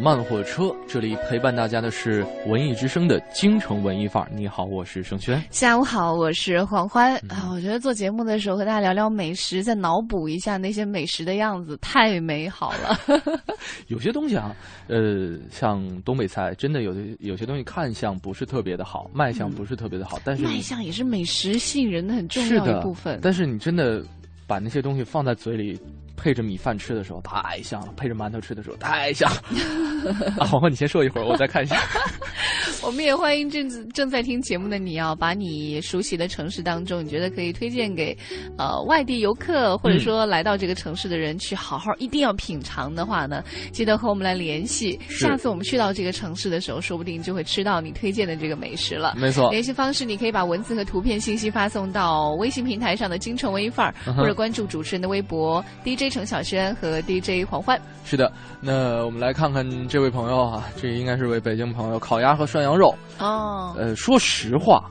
慢火车》，这里陪伴大家的是文艺之声的京城文艺范儿。你好，我是盛轩。下午好，我是黄欢嗯啊！我觉得做节目的时候和大家聊聊美食，再脑补一下那些美食的样子，太美好了。有些东西啊，呃，像东北菜，真的有的有些东西看相不是特别的好，卖相不是特别的好，但是卖相也是美食吸引人的很重要的一部分。但是你真的把那些东西放在嘴里，配着米饭吃的时候太香了，配着馒头吃的时候太香了。啊，黄欢，你先说一会儿，我再看一下。我们也欢迎正正在听节目的你啊，把你熟悉的城市当中，你觉得可以推荐给呃外地游客，或者说来到这个城市的人去好好一定要品尝的话呢，记得和我们来联系。下次我们去到这个城市的时候，说不定就会吃到你推荐的这个美食了。没错，联系方式，你可以把文字和图片信息发送到微信平台上的“京城文艺范儿”，嗯或者关注主持人的微博 DJ 程晓轩和 DJ 黄欢。是的。那我们来看看这位朋友啊，这应该是位北京朋友，烤鸭和涮羊肉。哦，呃，说实话，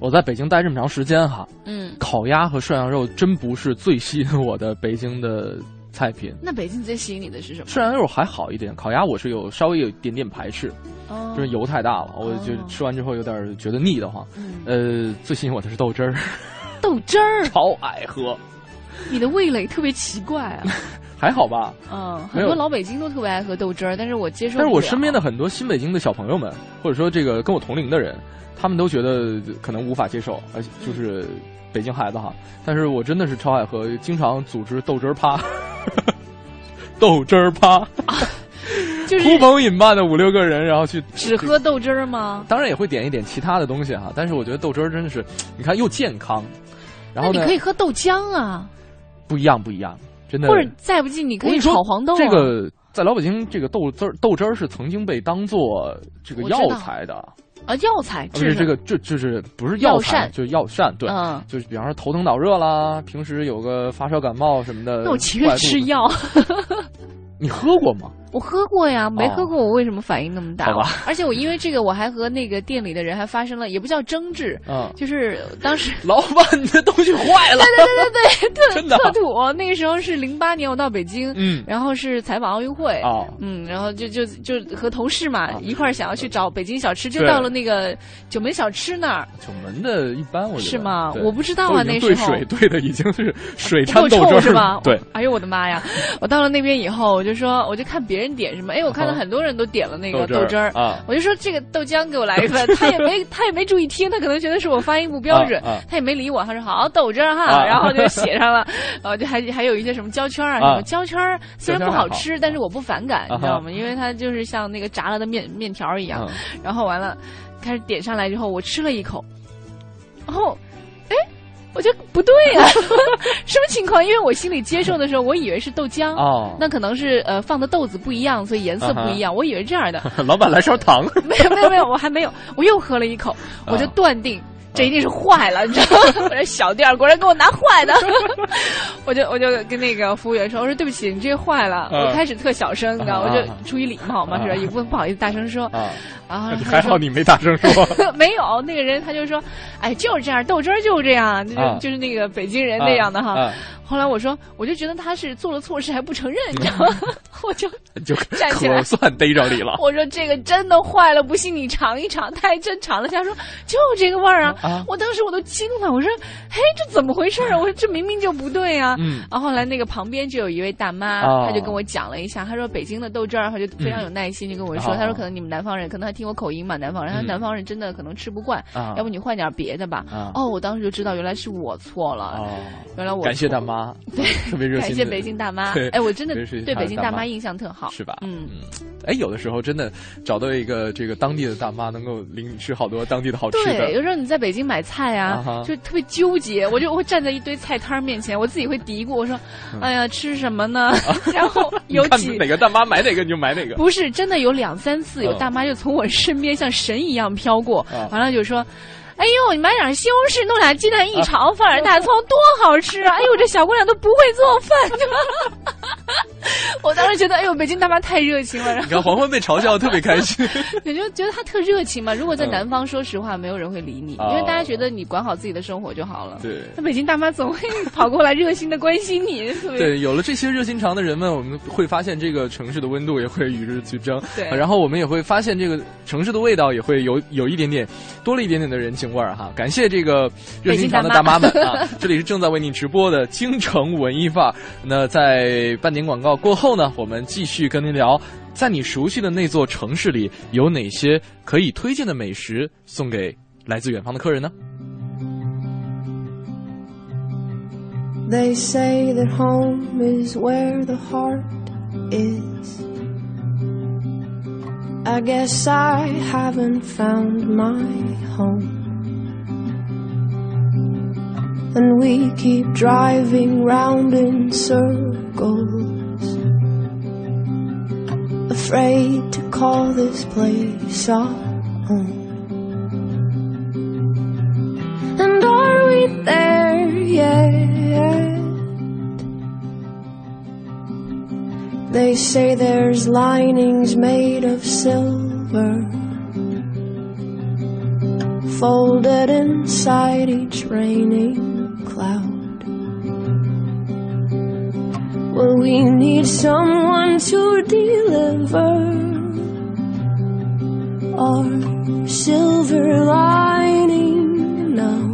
我在北京待这么长时间哈，嗯，烤鸭和涮羊肉真不是最吸引我的北京的菜品。那北京最吸引你的是什么？涮羊肉还好一点，烤鸭我是有稍微有一点点排斥，哦就是油太大了，我就吃完之后有点觉得腻得慌。嗯呃，最吸引我的是豆汁儿，豆汁儿，超爱喝，你的味蕾特别奇怪啊。还好吧？嗯，很多老北京都特别爱喝豆汁儿，但是我接受。但是我身边的很多新北京的小朋友们，或者说这个跟我同龄的人，他们都觉得可能无法接受，而且就是北京孩子哈。但是我真的是超爱喝，经常组织豆汁儿趴，豆汁儿趴，就是呼朋引伴的五六个人，然后去只喝豆汁儿吗？当然也会点一点其他的东西哈，但是我觉得豆汁儿真的是，你看又健康，然后你可以喝豆浆啊，不一样不一样，真的。或者再不济你可以炒黄豆啊。这个在老北京，这个豆汁儿豆汁儿是曾经被当做这个药材的，啊药材不是这个就就是不是药膳就是药膳，对，嗯就是比方说头疼脑热啦，平时有个发烧感冒什么的，那我情愿吃。药。你喝过吗？我喝过呀，没哦。喝过我为什么反应那么大？而且我因为这个，我还和那个店里的人还发生了，也不叫争执，嗯，就是当时老板，你的东西坏了。对对对对，特 真的特土。那个时候是零八年，我到北京，嗯。然后是采访奥运会，哦。嗯，然后就就就和同事嘛、啊一块儿想要去找北京小吃，就到了那个九门小吃那儿，九门的一般，我觉得。是吗？我不知道啊那时候对水兑的已经是水不够掺豆汁儿臭是吧？对，哎呦我的妈呀！我到了那边以后，我就说，我就看别人点什么，哎，我看到很多人都点了那个豆汁儿我就说这个豆浆给我来一份，他也没 他也没注意听，他可能觉得是我发音不标准，他也没理我，他说好豆汁儿哈，啊。然后就写上了，然后就还还有一些什么焦圈啊，啊什么焦圈儿虽然不好吃，但是我不反感，你知道吗？因为它就是像那个炸了的面面条一样，嗯。然后完了开始点上来之后，我吃了一口，然后哎。我觉得不对啊、什么情况？因为我心里接受的时候，我以为是豆浆，哦，那可能是呃放的豆子不一样，所以颜色不一样。我以为这样的，老板来勺糖，没有没有没有，我还没有，我又喝了一口，我就断定。这一定是坏了，你知道吗？我这小店儿果然给我拿坏的，我就我就跟那个服务员说：“我说对不起，你这坏了。”啊我开始特小声，你知道，啊我就出于礼貌嘛，是吧？啊也不不好意思大声说。啊，还好你没大声说。没有，那个人他就说：“哎，就是这样，豆汁儿就是这样，就就是那个北京人那样的哈。后来我说，我就觉得他是做了错事还不承认，你知道吗？我就 就站起来可算逮着你了。我说这个真的坏了，不信你尝一尝，太正常了。他说就这个味儿啊！啊我当时我都惊了，我说嘿，这怎么回事啊？我说这明明就不对啊！嗯然后后来那个旁边就有一位大妈，哦她就跟我讲了一下，她说北京的豆汁儿，她就非常有耐心，就跟我说，哦她说可能你们南方人，可能还听我口音嘛，南方人，她说嗯南方人真的可能吃不惯，啊要不你换点别的吧。啊哦，我当时就知道原来是我错了，哦，原来我感谢大妈，对特别热心。感谢北京大妈对。哎，我真的对北京大妈大妈印象特好，是吧？嗯，哎，有的时候真的找到一个这个当地的大妈，能够领你吃好多当地的好吃的。对，有时候你在北京买菜啊，就特别纠结，我就会站在一堆菜摊儿面前，我自己会嘀咕，我说：“哎呀，吃什么呢？” 然后 有嗯你看几哪个大妈买哪个你就买哪个。不是真的有两三次，有嗯大妈就从我身边像神一样飘过，啊完了就说。哎呦，你买点西红柿，弄俩鸡蛋一炒，放点大葱，多好吃啊！哎呦，这小姑娘都不会做饭。我当时觉得，哎呦，北京大妈太热情了，然你看黄欢被嘲笑得特别开心。也就觉得她特热情嘛。如果在嗯南方，说实话，没有人会理你，哦因为大家觉得你管好自己的生活就好了。对。那北京大妈总会跑过来热心的关心你，对，有了这些热心肠的人们，我们会发现这个城市的温度也会与日俱增。对然后我们也会发现这个城市的味道也会有有一点点多了一点点的人情味儿哈。感谢这个热心肠的大妈们啊！这里是正在为您直播的京城文艺范儿。那在半点广告过后呢，我们继续跟您聊，在你熟悉的那座城市里有哪些可以推荐的美食送给来自远方的客人呢？They say that home is where the heart is. I guess I haven't found my home. And we keep driving round in circles. Afraid to call this place our home. And are we there yet? They say there's linings made of silver folded inside each raining Well, we need someone to deliver our silver lining now.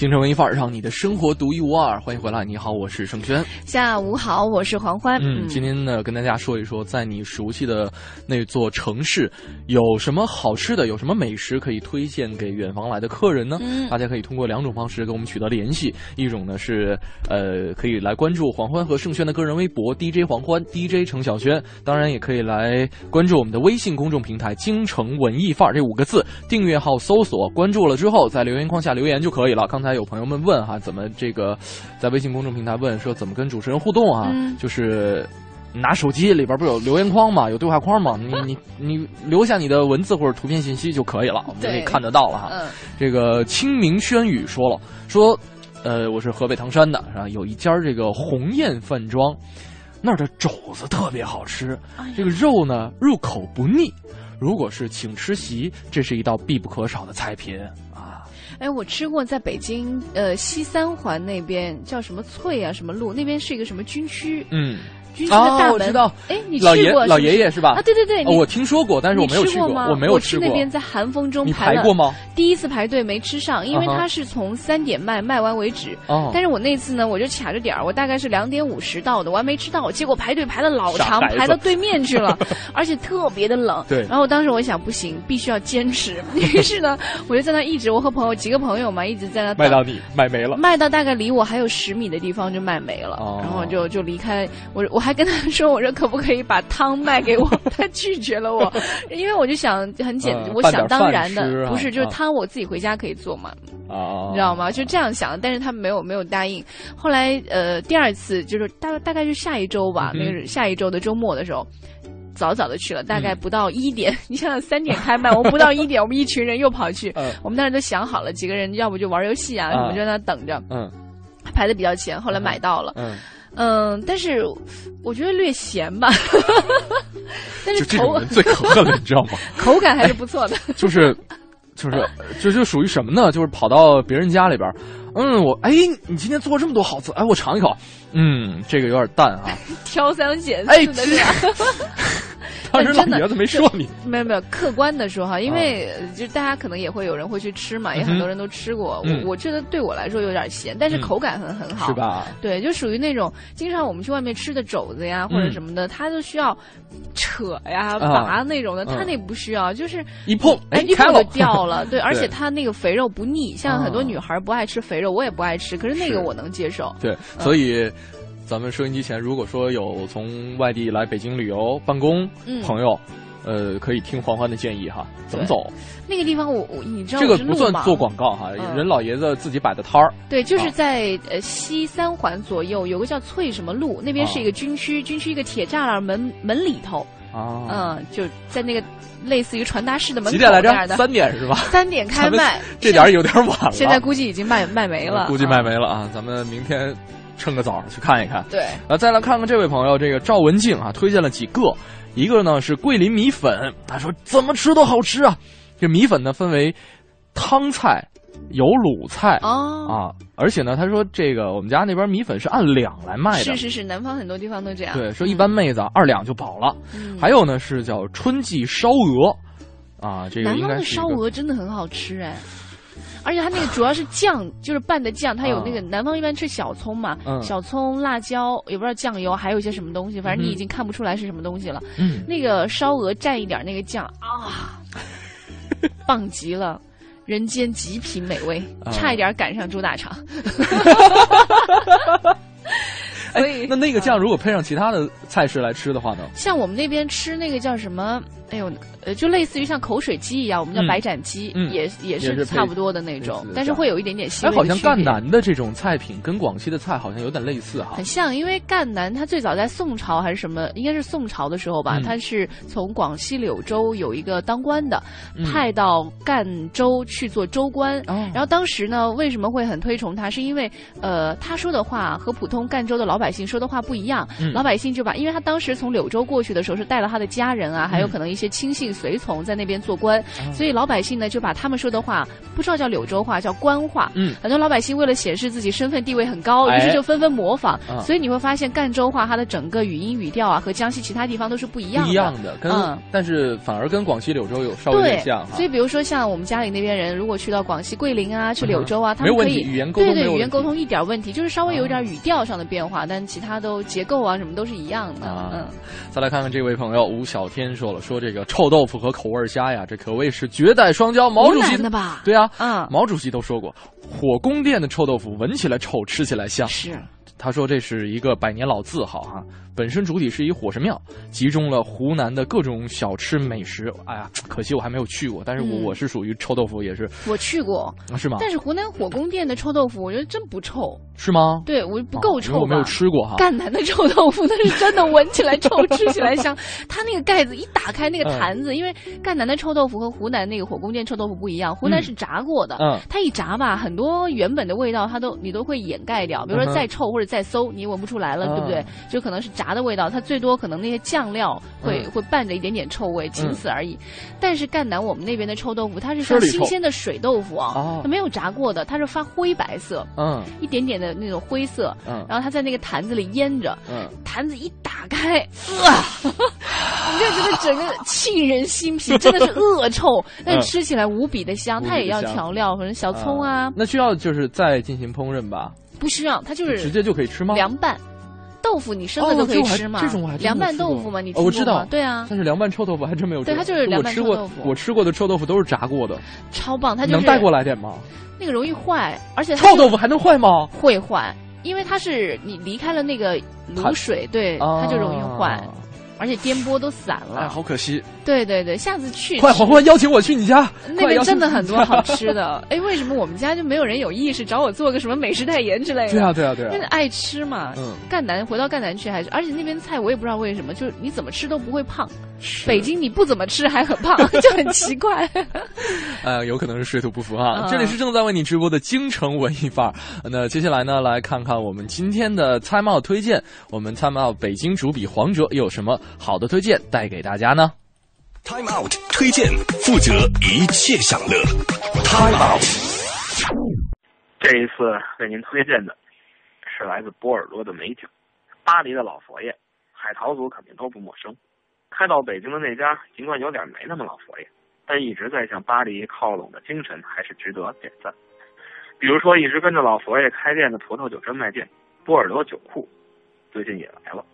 京城文艺范儿，让你的生活独一无二。欢迎回来，你好，我是盛轩。下午好，我是黄欢。嗯，今天呢，跟大家说一说，在你熟悉的那座城市，有什么好吃的，有什么美食可以推荐给远方来的客人呢？嗯大家可以通过两种方式跟我们取得联系，一种呢是呃，可以来关注黄欢和盛轩的个人微博 DJ 黄欢、DJ 程小轩，当然也可以来关注我们的微信公众平台“京城文艺范儿”这五个字，订阅号搜索，关注了之后，在留言框下留言就可以了。刚才有朋友们问哈，怎么这个在微信公众平台问说怎么跟主持人互动啊？嗯就是拿手机里边不是有留言框嘛，有对话框嘛，你你你留下你的文字或者图片信息就可以了，我们就可以看得到了哈。嗯这个清明轩宇说了说，呃，我是河北唐山的，啊，有一家这个鸿雁饭庄，那儿的肘子特别好吃，这个肉呢入口不腻。如果是请吃席，这是一道必不可少的菜品啊。哎，我吃过在北京呃西三环那边叫什么翠啊什么路，那边是一个什么军区，嗯，军区的大门。哦我知道哎，你老爷老爷爷是吧？啊，对对对，我听说过，但是我没有去过，吗？我没有吃过。去那边在寒风中你排过吗？第一次排队没吃上，因为啊哈它是从三点卖，卖完为止。哦但是我那次呢，我就卡着点儿，我大概是两点五十到的，我还没吃到，结果排队排的老长排到对面去了，而且特别的冷。对然后当时我想，不行，必须要坚持。于是呢，我就在那一直，我和朋友几个朋友嘛，一直在那卖到你卖没了。卖到大概离我还有十米的地方就卖没了，哦然后就就离开。我我还跟他说，我说可不可以把汤卖给我？他拒绝了我，因为我就想很简，我想当然的，不是就是汤我自己回家可以做嘛，啊，你知道吗？就这样想，但是他没有没有答应。后来呃，第二次就是大大概是下一周吧，那个下一周的周末的时候。早早的去了，大概不到一点。你想想，三点开卖，我们不到一点，我们一群人又跑去。我们当时都想好了，几个人要不就玩游戏啊，什么就在那等着。嗯，排的比较前，后来买到了。嗯嗯，但是我觉得略咸吧。但是口最可恨了，你知道吗？口感还是不错的。就是，就是，这就属于什么呢？就是跑到别人家里边。嗯，我哎，你今天做这么多好菜，哎，我尝一口。嗯，这个有点淡啊。挑三拣四的？当时老爷子没说你。没有没有，客观的说哈，因为就大家可能也会有人会去吃嘛，也很多人都吃过。我我觉得对我来说有点咸，但是口感很很好，是吧？对，就属于那种经常我们去外面吃的肘子呀或者什么的，它都需要扯呀拔那种的，它那不需要，就是一碰哎一碰就掉了。对，而且它那个肥肉不腻，像很多女孩不爱吃肥肉，我也不爱吃，可是那个我能接受。对，所以。咱们收音机前，如果说有从外地来北京旅游办公朋友，呃，可以听黄欢的建议哈，怎么走？那个地方我我你知道这个不算做广告哈，人老爷子自己摆的摊儿。对，就是在呃西三环左右有个叫翠什么路，那边是一个军区，军区一个铁栅栏门门里头啊，嗯，就在那个类似于传达室的门口。几点来着？三点是吧？三点开卖，这点有点晚了。现在估计已经卖卖没了，估计卖没了啊！咱们明天。趁个早去看一看。对，呃，再来看看这位朋友，这个赵文静啊，推荐了几个，一个呢是桂林米粉，他说怎么吃都好吃啊。这米粉呢分为汤菜、有卤菜啊，而且呢他说这个我们家那边米粉是按两来卖的。是是是，南方很多地方都这样。对，说一般妹子二两就饱了。还有呢是叫春季烧鹅，啊，这个南方的烧鹅真的很好吃哎。而且它那个主要是酱，就是拌的酱，它有那个南方一般吃小葱嘛，小葱、辣椒，也不知道酱油，还有一些什么东西，反正你已经看不出来是什么东西了。那个烧鹅蘸一点那个酱啊，棒极了，人间极品美味，差一点赶上猪大肠。所以那那个酱如果配上其他的菜式来吃的话呢？像我们那边吃那个叫什么？哎呦，呃，就类似于像口水鸡一样，我们叫白斩鸡，也也是差不多的那种，但是会有一点点细微哎，好像赣南的这种菜品跟广西的菜好像有点类似哈。很像，因为赣南它最早在宋朝还是什么，应该是宋朝的时候吧，它是从广西柳州有一个当官的，派到赣州去做州官。然后当时呢，为什么会很推崇他？是因为呃，他说的话和普通赣州的老百姓说的话不一样，老百姓就把，因为他当时从柳州过去的时候是带了他的家人啊，还有可能一。些亲信随从在那边做官，所以老百姓呢就把他们说的话不知道叫柳州话，叫官话。嗯，很多老百姓为了显示自己身份地位很高，于是就纷纷模仿。所以你会发现赣州话它的整个语音语调啊，和江西其他地方都是不一样的。一样的，跟但是反而跟广西柳州有稍微像。所以比如说像我们家里那边人，如果去到广西桂林啊，去柳州啊，他们可以语言沟通对对语言沟通一点问题，就是稍微有点语调上的变化，但其他都结构啊什么都是一样的。嗯，再来看看这位朋友吴小天说了，说这个臭豆腐和口味虾呀，这可谓是绝代双骄。毛主席的吧？对啊，嗯，毛主席都说过，火宫殿的臭豆腐闻起来臭，吃起来香。是，他说这是一个百年老字号哈。本身主体是一火神庙，集中了湖南的各种小吃美食。哎呀，可惜我还没有去过，但是我我是属于臭豆腐也是。我去过，是吗？但是湖南火宫殿的臭豆腐，我觉得真不臭。是吗？对，我不够臭。我没有吃过哈。赣南的臭豆腐，那是真的闻起来臭，吃起来香。它那个盖子一打开，那个坛子，因为赣南的臭豆腐和湖南那个火宫殿臭豆腐不一样，湖南是炸过的。嗯。它一炸吧，很多原本的味道，它都你都会掩盖掉。比如说再臭或者再搜，你闻不出来了，对不对？就可能是炸的味道，它最多。可能那些酱料会会伴着一点点臭味，仅此而已。但是赣南我们那边的臭豆腐，它是像新鲜的水豆腐啊，它没有炸过的，它是发灰白色，嗯，一点点的那种灰色，嗯，然后它在那个坛子里腌着，嗯，坛子一打开，啊，你就觉得整个沁人心脾，真的是恶臭，但吃起来无比的香。它也要调料，可能小葱啊，那需要就是再进行烹饪吧？不需要，它就是直接就可以吃吗？凉拌。豆腐你生的都可以吃吗？这种我还凉拌豆腐吗？你我知道，对啊。但是凉拌臭豆腐还真没有。对，它就是凉拌臭豆腐。我吃过的臭豆腐都是炸过的，超棒。它就是能带过来点吗？那个容易坏，而且臭豆腐还能坏吗？会坏。因为它是你离开了那个卤水，对，啊它就容易坏，而且颠簸都散了哎，好可惜！对对对，下次去吃快黄欢邀请我去你家，那边真的很多好吃的。哎，为什么我们家就没有人有意识找我做个什么美食代言之类的？对啊对啊对啊因为爱吃嘛。嗯，赣南回到赣南去还是，而且那边菜我也不知道为什么，就是你怎么吃都不会胖。是北京你不怎么吃还很胖，就很奇怪。呃，有可能是水土不服啊。嗯这里是正在为你直播的京城文艺范儿。那接下来呢，来看看我们今天的参茂推荐。我们参茂北京主笔黄哲有什么好的推荐带给大家呢？Time Out 推荐，负责一切享乐。Time Out。这一次为您推荐的是来自波尔多的美酒，巴黎的老佛爷，海淘族肯定都不陌生。开到北京的那家，尽管有点没那么老佛爷，但一直在向巴黎靠拢的精神还是值得点赞。比如说，一直跟着老佛爷开店的葡萄酒专卖店波尔多酒库，最近也来了。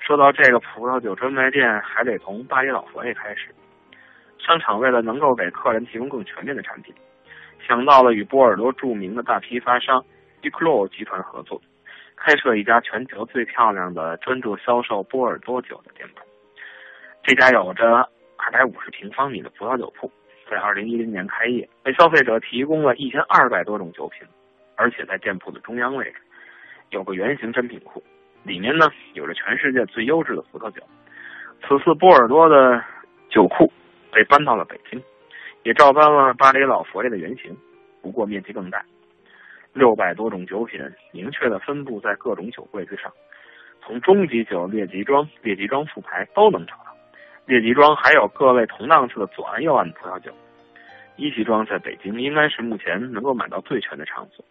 说到这个葡萄酒专卖店，还得从巴黎老佛爷开始。商场为了能够给客人提供更全面的产品，想到了与波尔多著名的大批发商 d u c l o 集团合作，开设一家全球最漂亮的专注销售波尔多酒的店铺。这家有着二百五十平方米的葡萄酒铺，在二零一零年开业，为消费者提供了一千二百多种酒品，而且在店铺的中央位置有个圆形珍品库，里面呢有着全世界最优质的葡萄酒。此次波尔多的酒库被搬到了北京，也照搬了巴黎老佛爷的原型，不过面积更大。六百多种酒品明确的分布在各种酒柜之上，从中级酒列级装、列级装副牌都能找到。列级装还有各类同档次的左岸右岸葡萄酒。一级装在北京应该是目前能够买到最全的场所，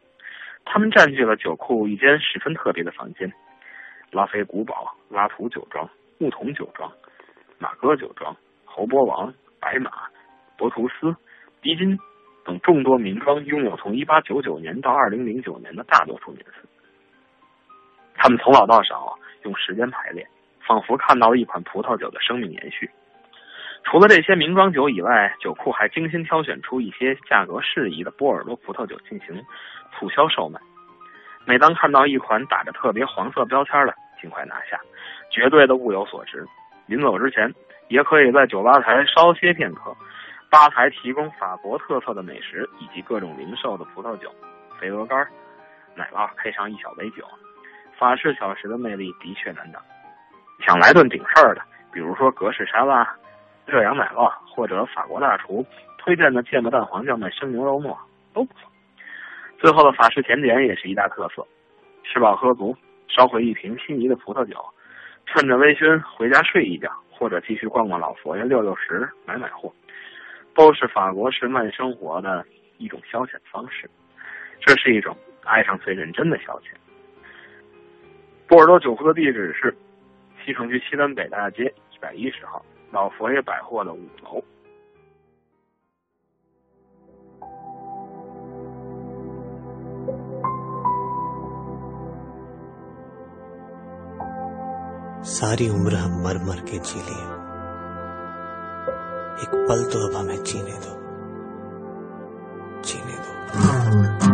他们占据了酒库一间十分特别的房间。拉菲古堡、拉图酒庄、牧童酒庄、马哥酒庄、侯波王、白马、博图斯、迪金等众多名庄拥有从1899年到2009年的大多数年份。他们从老到少用时间排列，仿佛看到了一款葡萄酒的生命延续。除了这些名庄酒以外，酒库还精心挑选出一些价格适宜的波尔多葡萄酒进行促销售卖。每当看到一款打着特别黄色标签的，尽快拿下，绝对的物有所值。临走之前，也可以在酒吧台稍歇片刻，吧台提供法国特色的美食以及各种零售的葡萄酒、肥鹅肝、奶酪，配上一小杯酒，法式小食的魅力的确难挡。想来顿顶事儿的，比如说格式沙拉、热羊奶酪，或者法国大厨推荐的芥末蛋黄酱的生牛肉末都不错。最后的法式甜点也是一大特色，吃饱喝足，烧回一瓶心仪的葡萄酒，趁着微醺回家睡一觉，或者继续逛逛老佛爷溜溜石买买货，都是法国式慢生活的一种消遣方式。这是一种爱上最认真的消遣。波尔多酒库的地址是西城区西单北大街一百一十号老佛爷百货的五楼。सारी उम्र हम मर मर के जी लिए एक पल तो अब हमें जीने दो। जीने दो।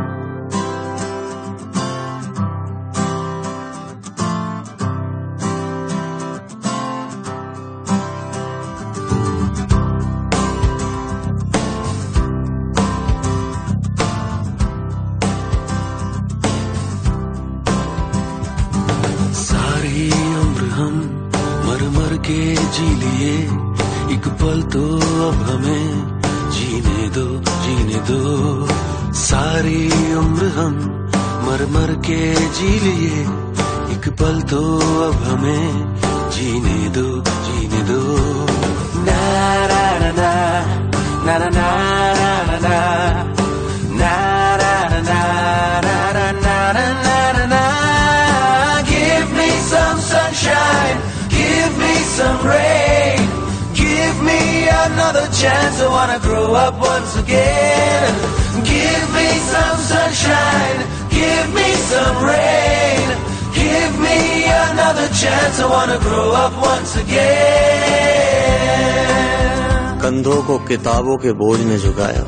किताबों के बोझ ने झुकाया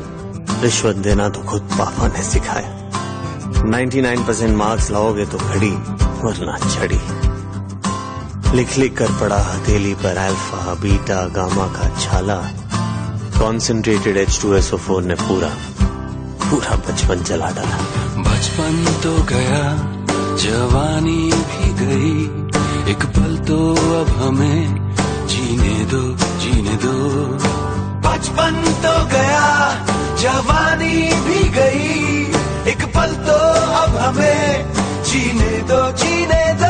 रिश्वत देना तो खुद पापा ने सिखाया। 99% मार्क्स लाओगे तो घड़ी वरना छड़ी। लिख लिख कर पड़ा हथेली पर अल्फ़ा बीटा गामा का छाला। Concentrated H two S four ने पूरा पूरा बचपन जला डाला। बचपन तो गया, जवानी भी गई। एक पल तो अब हमें जीने दो जीने दो। बचपन तो गया, जवानी भी गई। एक पल तो अब हमें जीने दो जीने दो।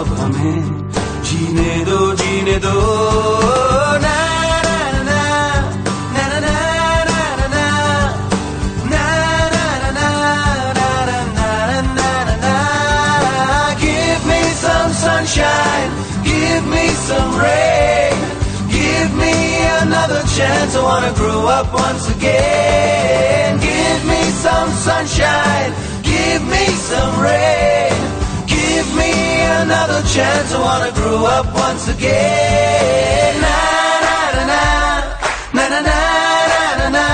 अब हमें जीने दो जीने दो ना, ना, ना, ना, ना, ना, ना, ना, ना, ना, ना, ना, ना, ना, ना, ना, ना. Give me some sunshine, give me some rain, give me another chance. I wanna grow up once again. Give me some sunshine, give me some rain, give me another chance. I wanna grow up once again. Na na na na na na na na na na.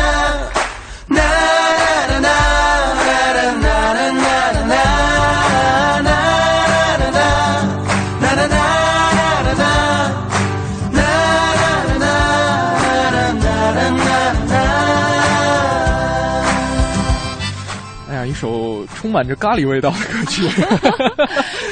Na na na na na na na na na na. Na na na na na na na na. Na na na na na na na. 哎呀，一首充满着咖喱味道的歌曲。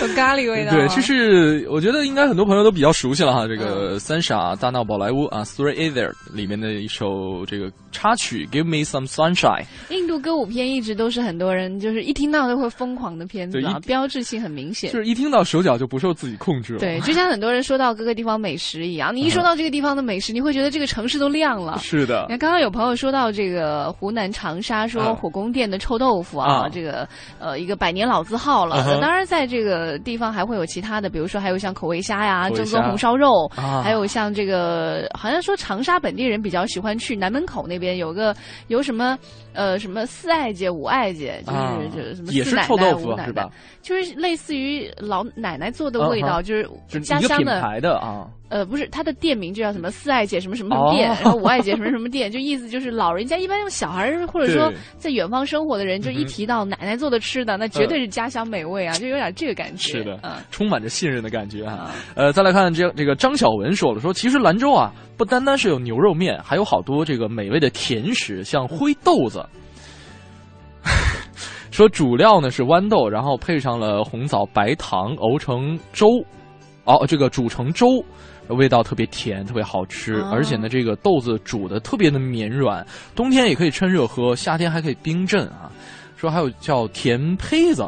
有咖喱味道。对，这是我觉得应该很多朋友都比较熟悉了哈，这个《三傻大闹宝莱坞》啊，《Three Either》里面的一首这个插曲《Give Me Some Sunshine》。印度歌舞片一直都是很多人就是一听到都会疯狂的片子啊，标志性很明显。就是一听到手脚就不受自己控制了。对，就像很多人说到各个地方美食一样，你一说到这个地方的美食，你会觉得这个城市都亮了。是的。你看，刚刚有朋友说到这个湖南长沙，说火宫殿的臭豆腐啊，这个呃一个百年老字号了。当然，在这个地方还会有其他的，比如说还有像口味虾呀、正宗红烧肉，还有像这个好像说长沙本地人比较喜欢去南门口那边有个有什么呃什么四爱姐、五爱姐，就是就是什么四奶奶、五奶奶，就是类似于老奶奶做的味道，就是家乡的牌的啊。呃，不是，他的店名就叫什么四爱姐什么什么店，然后五爱姐什么什么店，就意思就是老人家一般用小孩或者说在远方生活的人，就一提到奶奶做的吃的，那绝对是家乡美味啊，就有点这个感觉。是的，充满着信任的感觉啊。呃，再来看这这个张小文说了，说其实兰州啊，不单单是有牛肉面，还有好多这个美味的甜食，像灰豆子。说主料呢是豌豆，然后配上了红枣、白糖熬成粥，哦，这个煮成粥。味道特别甜，特别好吃，哦、而且呢，这个豆子煮的特别的绵软，冬天也可以趁热喝，夏天还可以冰镇啊。说还有叫甜胚子，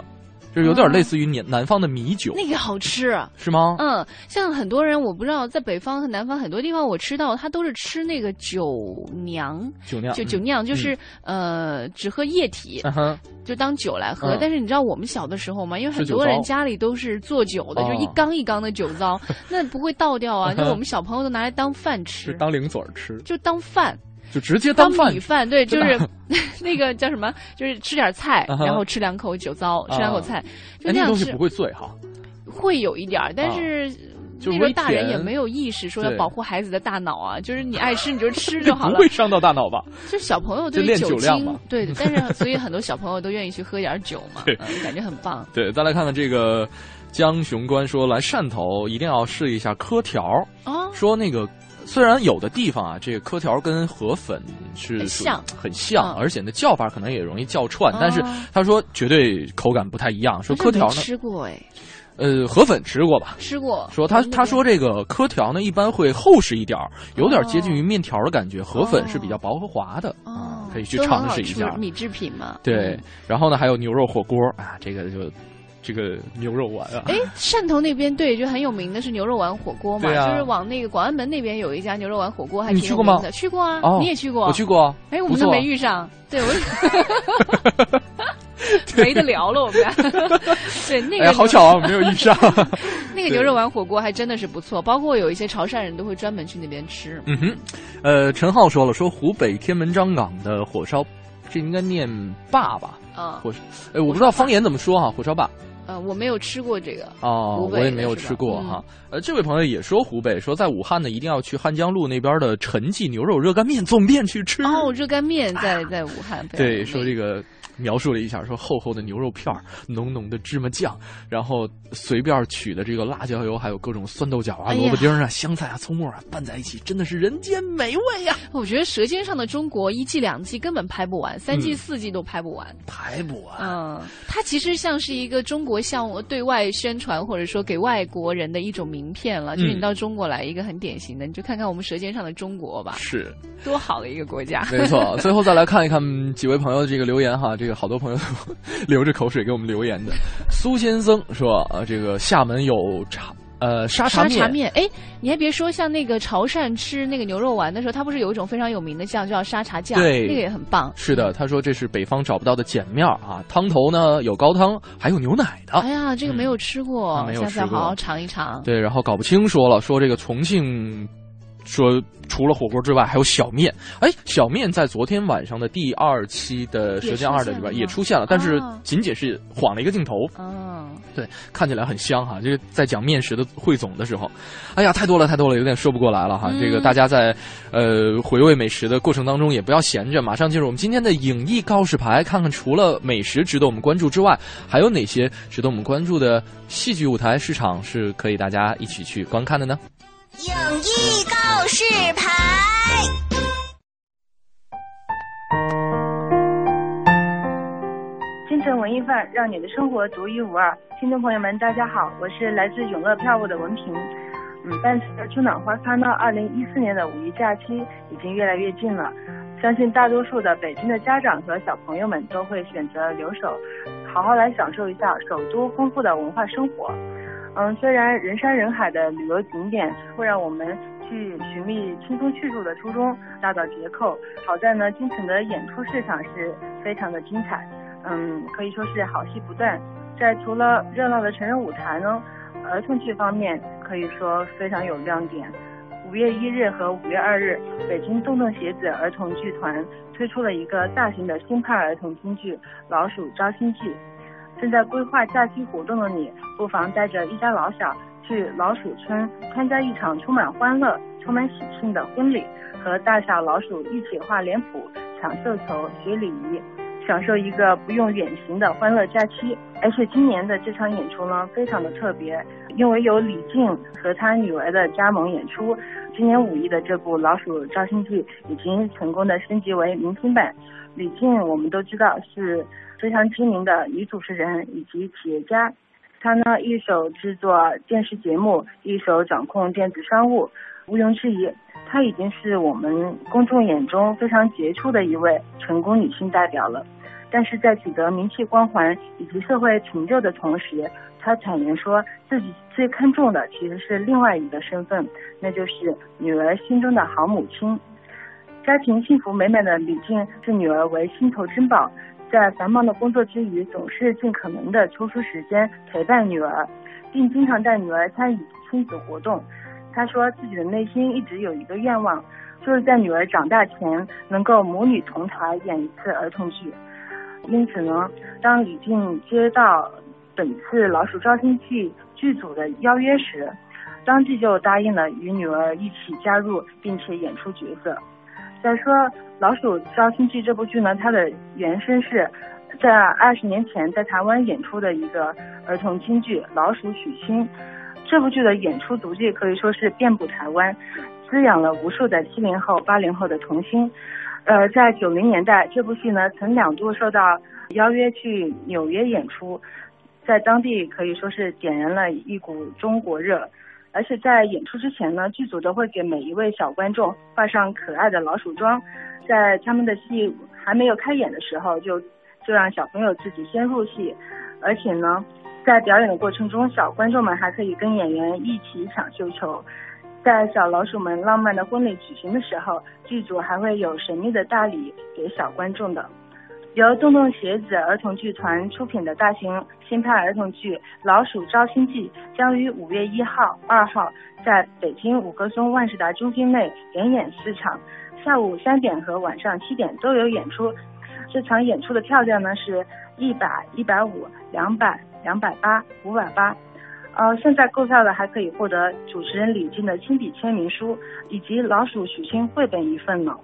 就是有点类似于南南方的米酒，那个好吃是吗？嗯，像很多人我不知道，在北方和南方很多地方我吃到，他都是吃那个酒酿，酒酿就酒酿就是、嗯、呃只喝液体。嗯就当酒来喝，嗯、但是你知道我们小的时候吗？因为很多人家里都是做酒的，哦、就一缸一缸的酒糟，那不会倒掉啊。就我们小朋友都拿来当饭吃，当零嘴吃，就当饭，就直接当饭米饭。对，就是 那个叫什么，就是吃点菜，然后吃两口酒糟，吃两口菜，就那样吃。东西不会醉哈，会有一点儿，但是。就那时候大人也没有意识说要保护孩子的大脑啊，就是你爱吃你就吃就好了，不会伤到大脑吧？就小朋友对于酒精，对，但是所以很多小朋友都愿意去喝点酒嘛，嗯，感觉很棒。对，再来看看这个江雄关说，来汕头一定要试一下稞条哦，说那个。虽然有的地方啊，这个稞条跟河粉是很像，很像，嗯、而且呢叫法可能也容易叫串，哦、但是他说绝对口感不太一样。说稞条呢，吃过哎。呃，河粉吃过吧？吃过。说他他说这个稞条呢，一般会厚实一点有点接近于面条的感觉。河粉是比较薄和滑的，啊，可以去尝试一下。米制品嘛。对，然后呢，还有牛肉火锅啊，这个就这个牛肉丸啊。哎，汕头那边对就很有名的是牛肉丸火锅嘛，啊就是往那个广安门那边有一家牛肉丸火锅，还挺有名的。去过啊，哦你也去过？我去过啊哎，我们都没遇上。对，我 没得聊了，我们俩。对，那个哎，好巧啊，没有遇上。那个牛肉丸火锅还真的是不错，包括有一些潮汕人都会专门去那边吃。嗯哼，呃，陈浩说了，说湖北天门张港的火烧，这应该念坝吧？啊火，哎，我不知道方言怎么说哈，火烧坝。呃，我没有吃过这个。哦，我也没有吃过嗯哈。呃，这位朋友也说湖北，说在武汉呢，一定要去汉江路那边的陈记牛肉热干面总店去吃。哦，热干面在在武汉。对，说这个描述了一下，说厚厚的牛肉片儿，浓浓的芝麻酱，然后随便取的这个辣椒油，还有各种酸豆角啊、哎萝卜丁儿啊、香菜啊、葱末啊拌在一起，真的是人间美味呀、我觉得《舌尖上的中国》一季两季根本拍不完，三季嗯四季都拍不完。拍不完。嗯，它其实像是一个中国向对外宣传，或者说给外国人的一种名片了。就是你嗯到中国来，一个很典型的，你就看看我们《舌尖上的中国》吧，是，多好的一个国家。没错。最后再来看一看几位朋友的这个留言哈，这个好多朋友都 流着口水给我们留言的。苏先生说，呃，这个厦门有茶。呃，沙茶面，沙茶面，哎，你还别说，像那个潮汕吃那个牛肉丸的时候，它不是有一种非常有名的酱叫沙茶酱，对那个也很棒。是的，他说这是北方找不到的碱面啊，汤头呢有高汤，还有牛奶的。哎呀，这个没有吃过，啊没有下次要好好尝一尝。对，然后搞不清说了，说这个重庆。说除了火锅之外，还有小面。哎，小面在昨天晚上的第二期的《舌尖二》的里边也出现了，但是哦仅仅是晃了一个镜头。嗯，对，看起来很香哈。就是在讲面食的汇总的时候，哎呀，太多了太多了，有点说不过来了哈。嗯这个大家在呃回味美食的过程当中，也不要闲着，马上进入我们今天的影艺告示牌，看看除了美食值得我们关注之外，还有哪些值得我们关注的戏剧舞台市场是可以大家一起去观看的呢？影艺告示牌。京城文艺范，让你的生活独一无二。听众朋友们，大家好，我是来自永乐票务的文平。嗯，伴随着春暖花开呢，二零一四年的五一假期已经越来越近了。相信大多数的北京的家长和小朋友们都会选择留守，好好来享受一下首都丰富的文化生活。嗯，虽然人山人海的旅游景点会让我们去寻觅轻松去处的初衷大打折扣，好在呢，京城的演出市场是非常的精彩。嗯，可以说是好戏不断。在除了热闹的成人舞台呢，儿童剧方面可以说非常有亮点。五月一日和五月二日，北京洞洞鞋子儿童剧团推出了一个大型的新派儿童京剧《老鼠招新记》。正在规划假期活动的你，不妨带着一家老小去老鼠村参加一场充满欢乐、充满喜庆的婚礼，和大小老鼠一起画脸谱、抢绣球、学礼仪。享受一个不用远行的欢乐假期，而且今年的这场演出呢，非常的特别，因为有李静和他女儿的加盟演出，今年五一的这部《老鼠招新记》已经成功的升级为明星版。李静我们都知道是非常知名的女主持人以及企业家，她呢一手制作电视节目，一手掌控电子商务，毋庸置疑。她已经是我们公众眼中非常杰出的一位成功女性代表了。但是在取得名气光环以及社会成就的同时，她坦言说自己最看重的其实是另外一个身份，那就是女儿心中的好母亲。家庭幸福美满的李静视女儿为心头珍宝，在繁忙的工作之余，总是尽可能的抽出时间陪伴女儿，并经常带女儿参与亲子活动。她说自己的内心一直有一个愿望，就是在女儿长大前能够母女同台演一次儿童剧。因此呢，当李静接到本次《老鼠招新记》剧组的邀约时，当即就答应了与女儿一起加入，并且演出角色。再说《老鼠招亲记》这部剧呢，它的原声是在二十年前在台湾演出的一个儿童京剧《老鼠娶亲》。这部剧的演出足迹可以说是遍布台湾，滋养了无数的七零后、八零后的童心。呃，在九零年代，这部戏呢曾两度受到邀约去纽约演出，在当地可以说是点燃了一股中国热。而且在演出之前呢，剧组都会给每一位小观众画上可爱的老鼠妆，在他们的戏还没有开演的时候，就就让小朋友自己先入戏，而且呢，在表演的过程中，小观众们还可以跟演员一起抢绣球。在小老鼠们浪漫的婚礼举行的时候，剧组还会有神秘的大礼给小观众的。由洞洞鞋子儿童剧团出品的大型新派儿童剧《老鼠招亲记》将于五月一号、二号在北京五棵松万事达中心内连演四场，下午三点和晚上七点都有演出。这场演出的票价呢是一百、一百五、两百、两百八、五百八。呃，现在购票的还可以获得主持人李静的亲笔签名书以及老鼠许清绘本一份呢。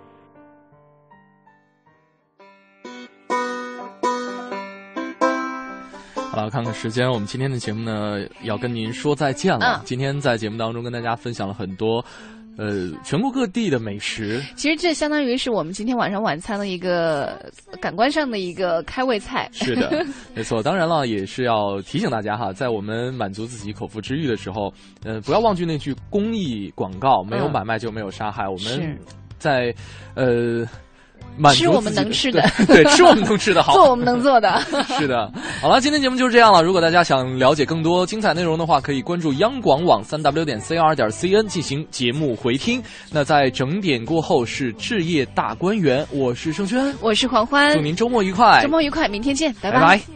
好了，看看时间，我们今天的节目呢要跟您说再见了。嗯今天在节目当中跟大家分享了很多，呃，全国各地的美食。其实这相当于是我们今天晚上晚餐的一个感官上的一个开胃菜。是的，没错。当然了，也是要提醒大家哈，在我们满足自己口腹之欲的时候，呃，不要忘记那句公益广告：没有嗯买卖就没有杀害。我们在呃。吃我们能吃的。对，对吃我们能吃的，好，做我们能做的。是的，好了，今天节目就是这样了。如果大家想了解更多精彩内容的话，可以关注央广网三 w 点 c r 点 c n 进行节目回听。那在整点过后是置业大观园，我是盛轩，我是黄欢，祝您周末愉快，周末愉快，明天见，拜。拜拜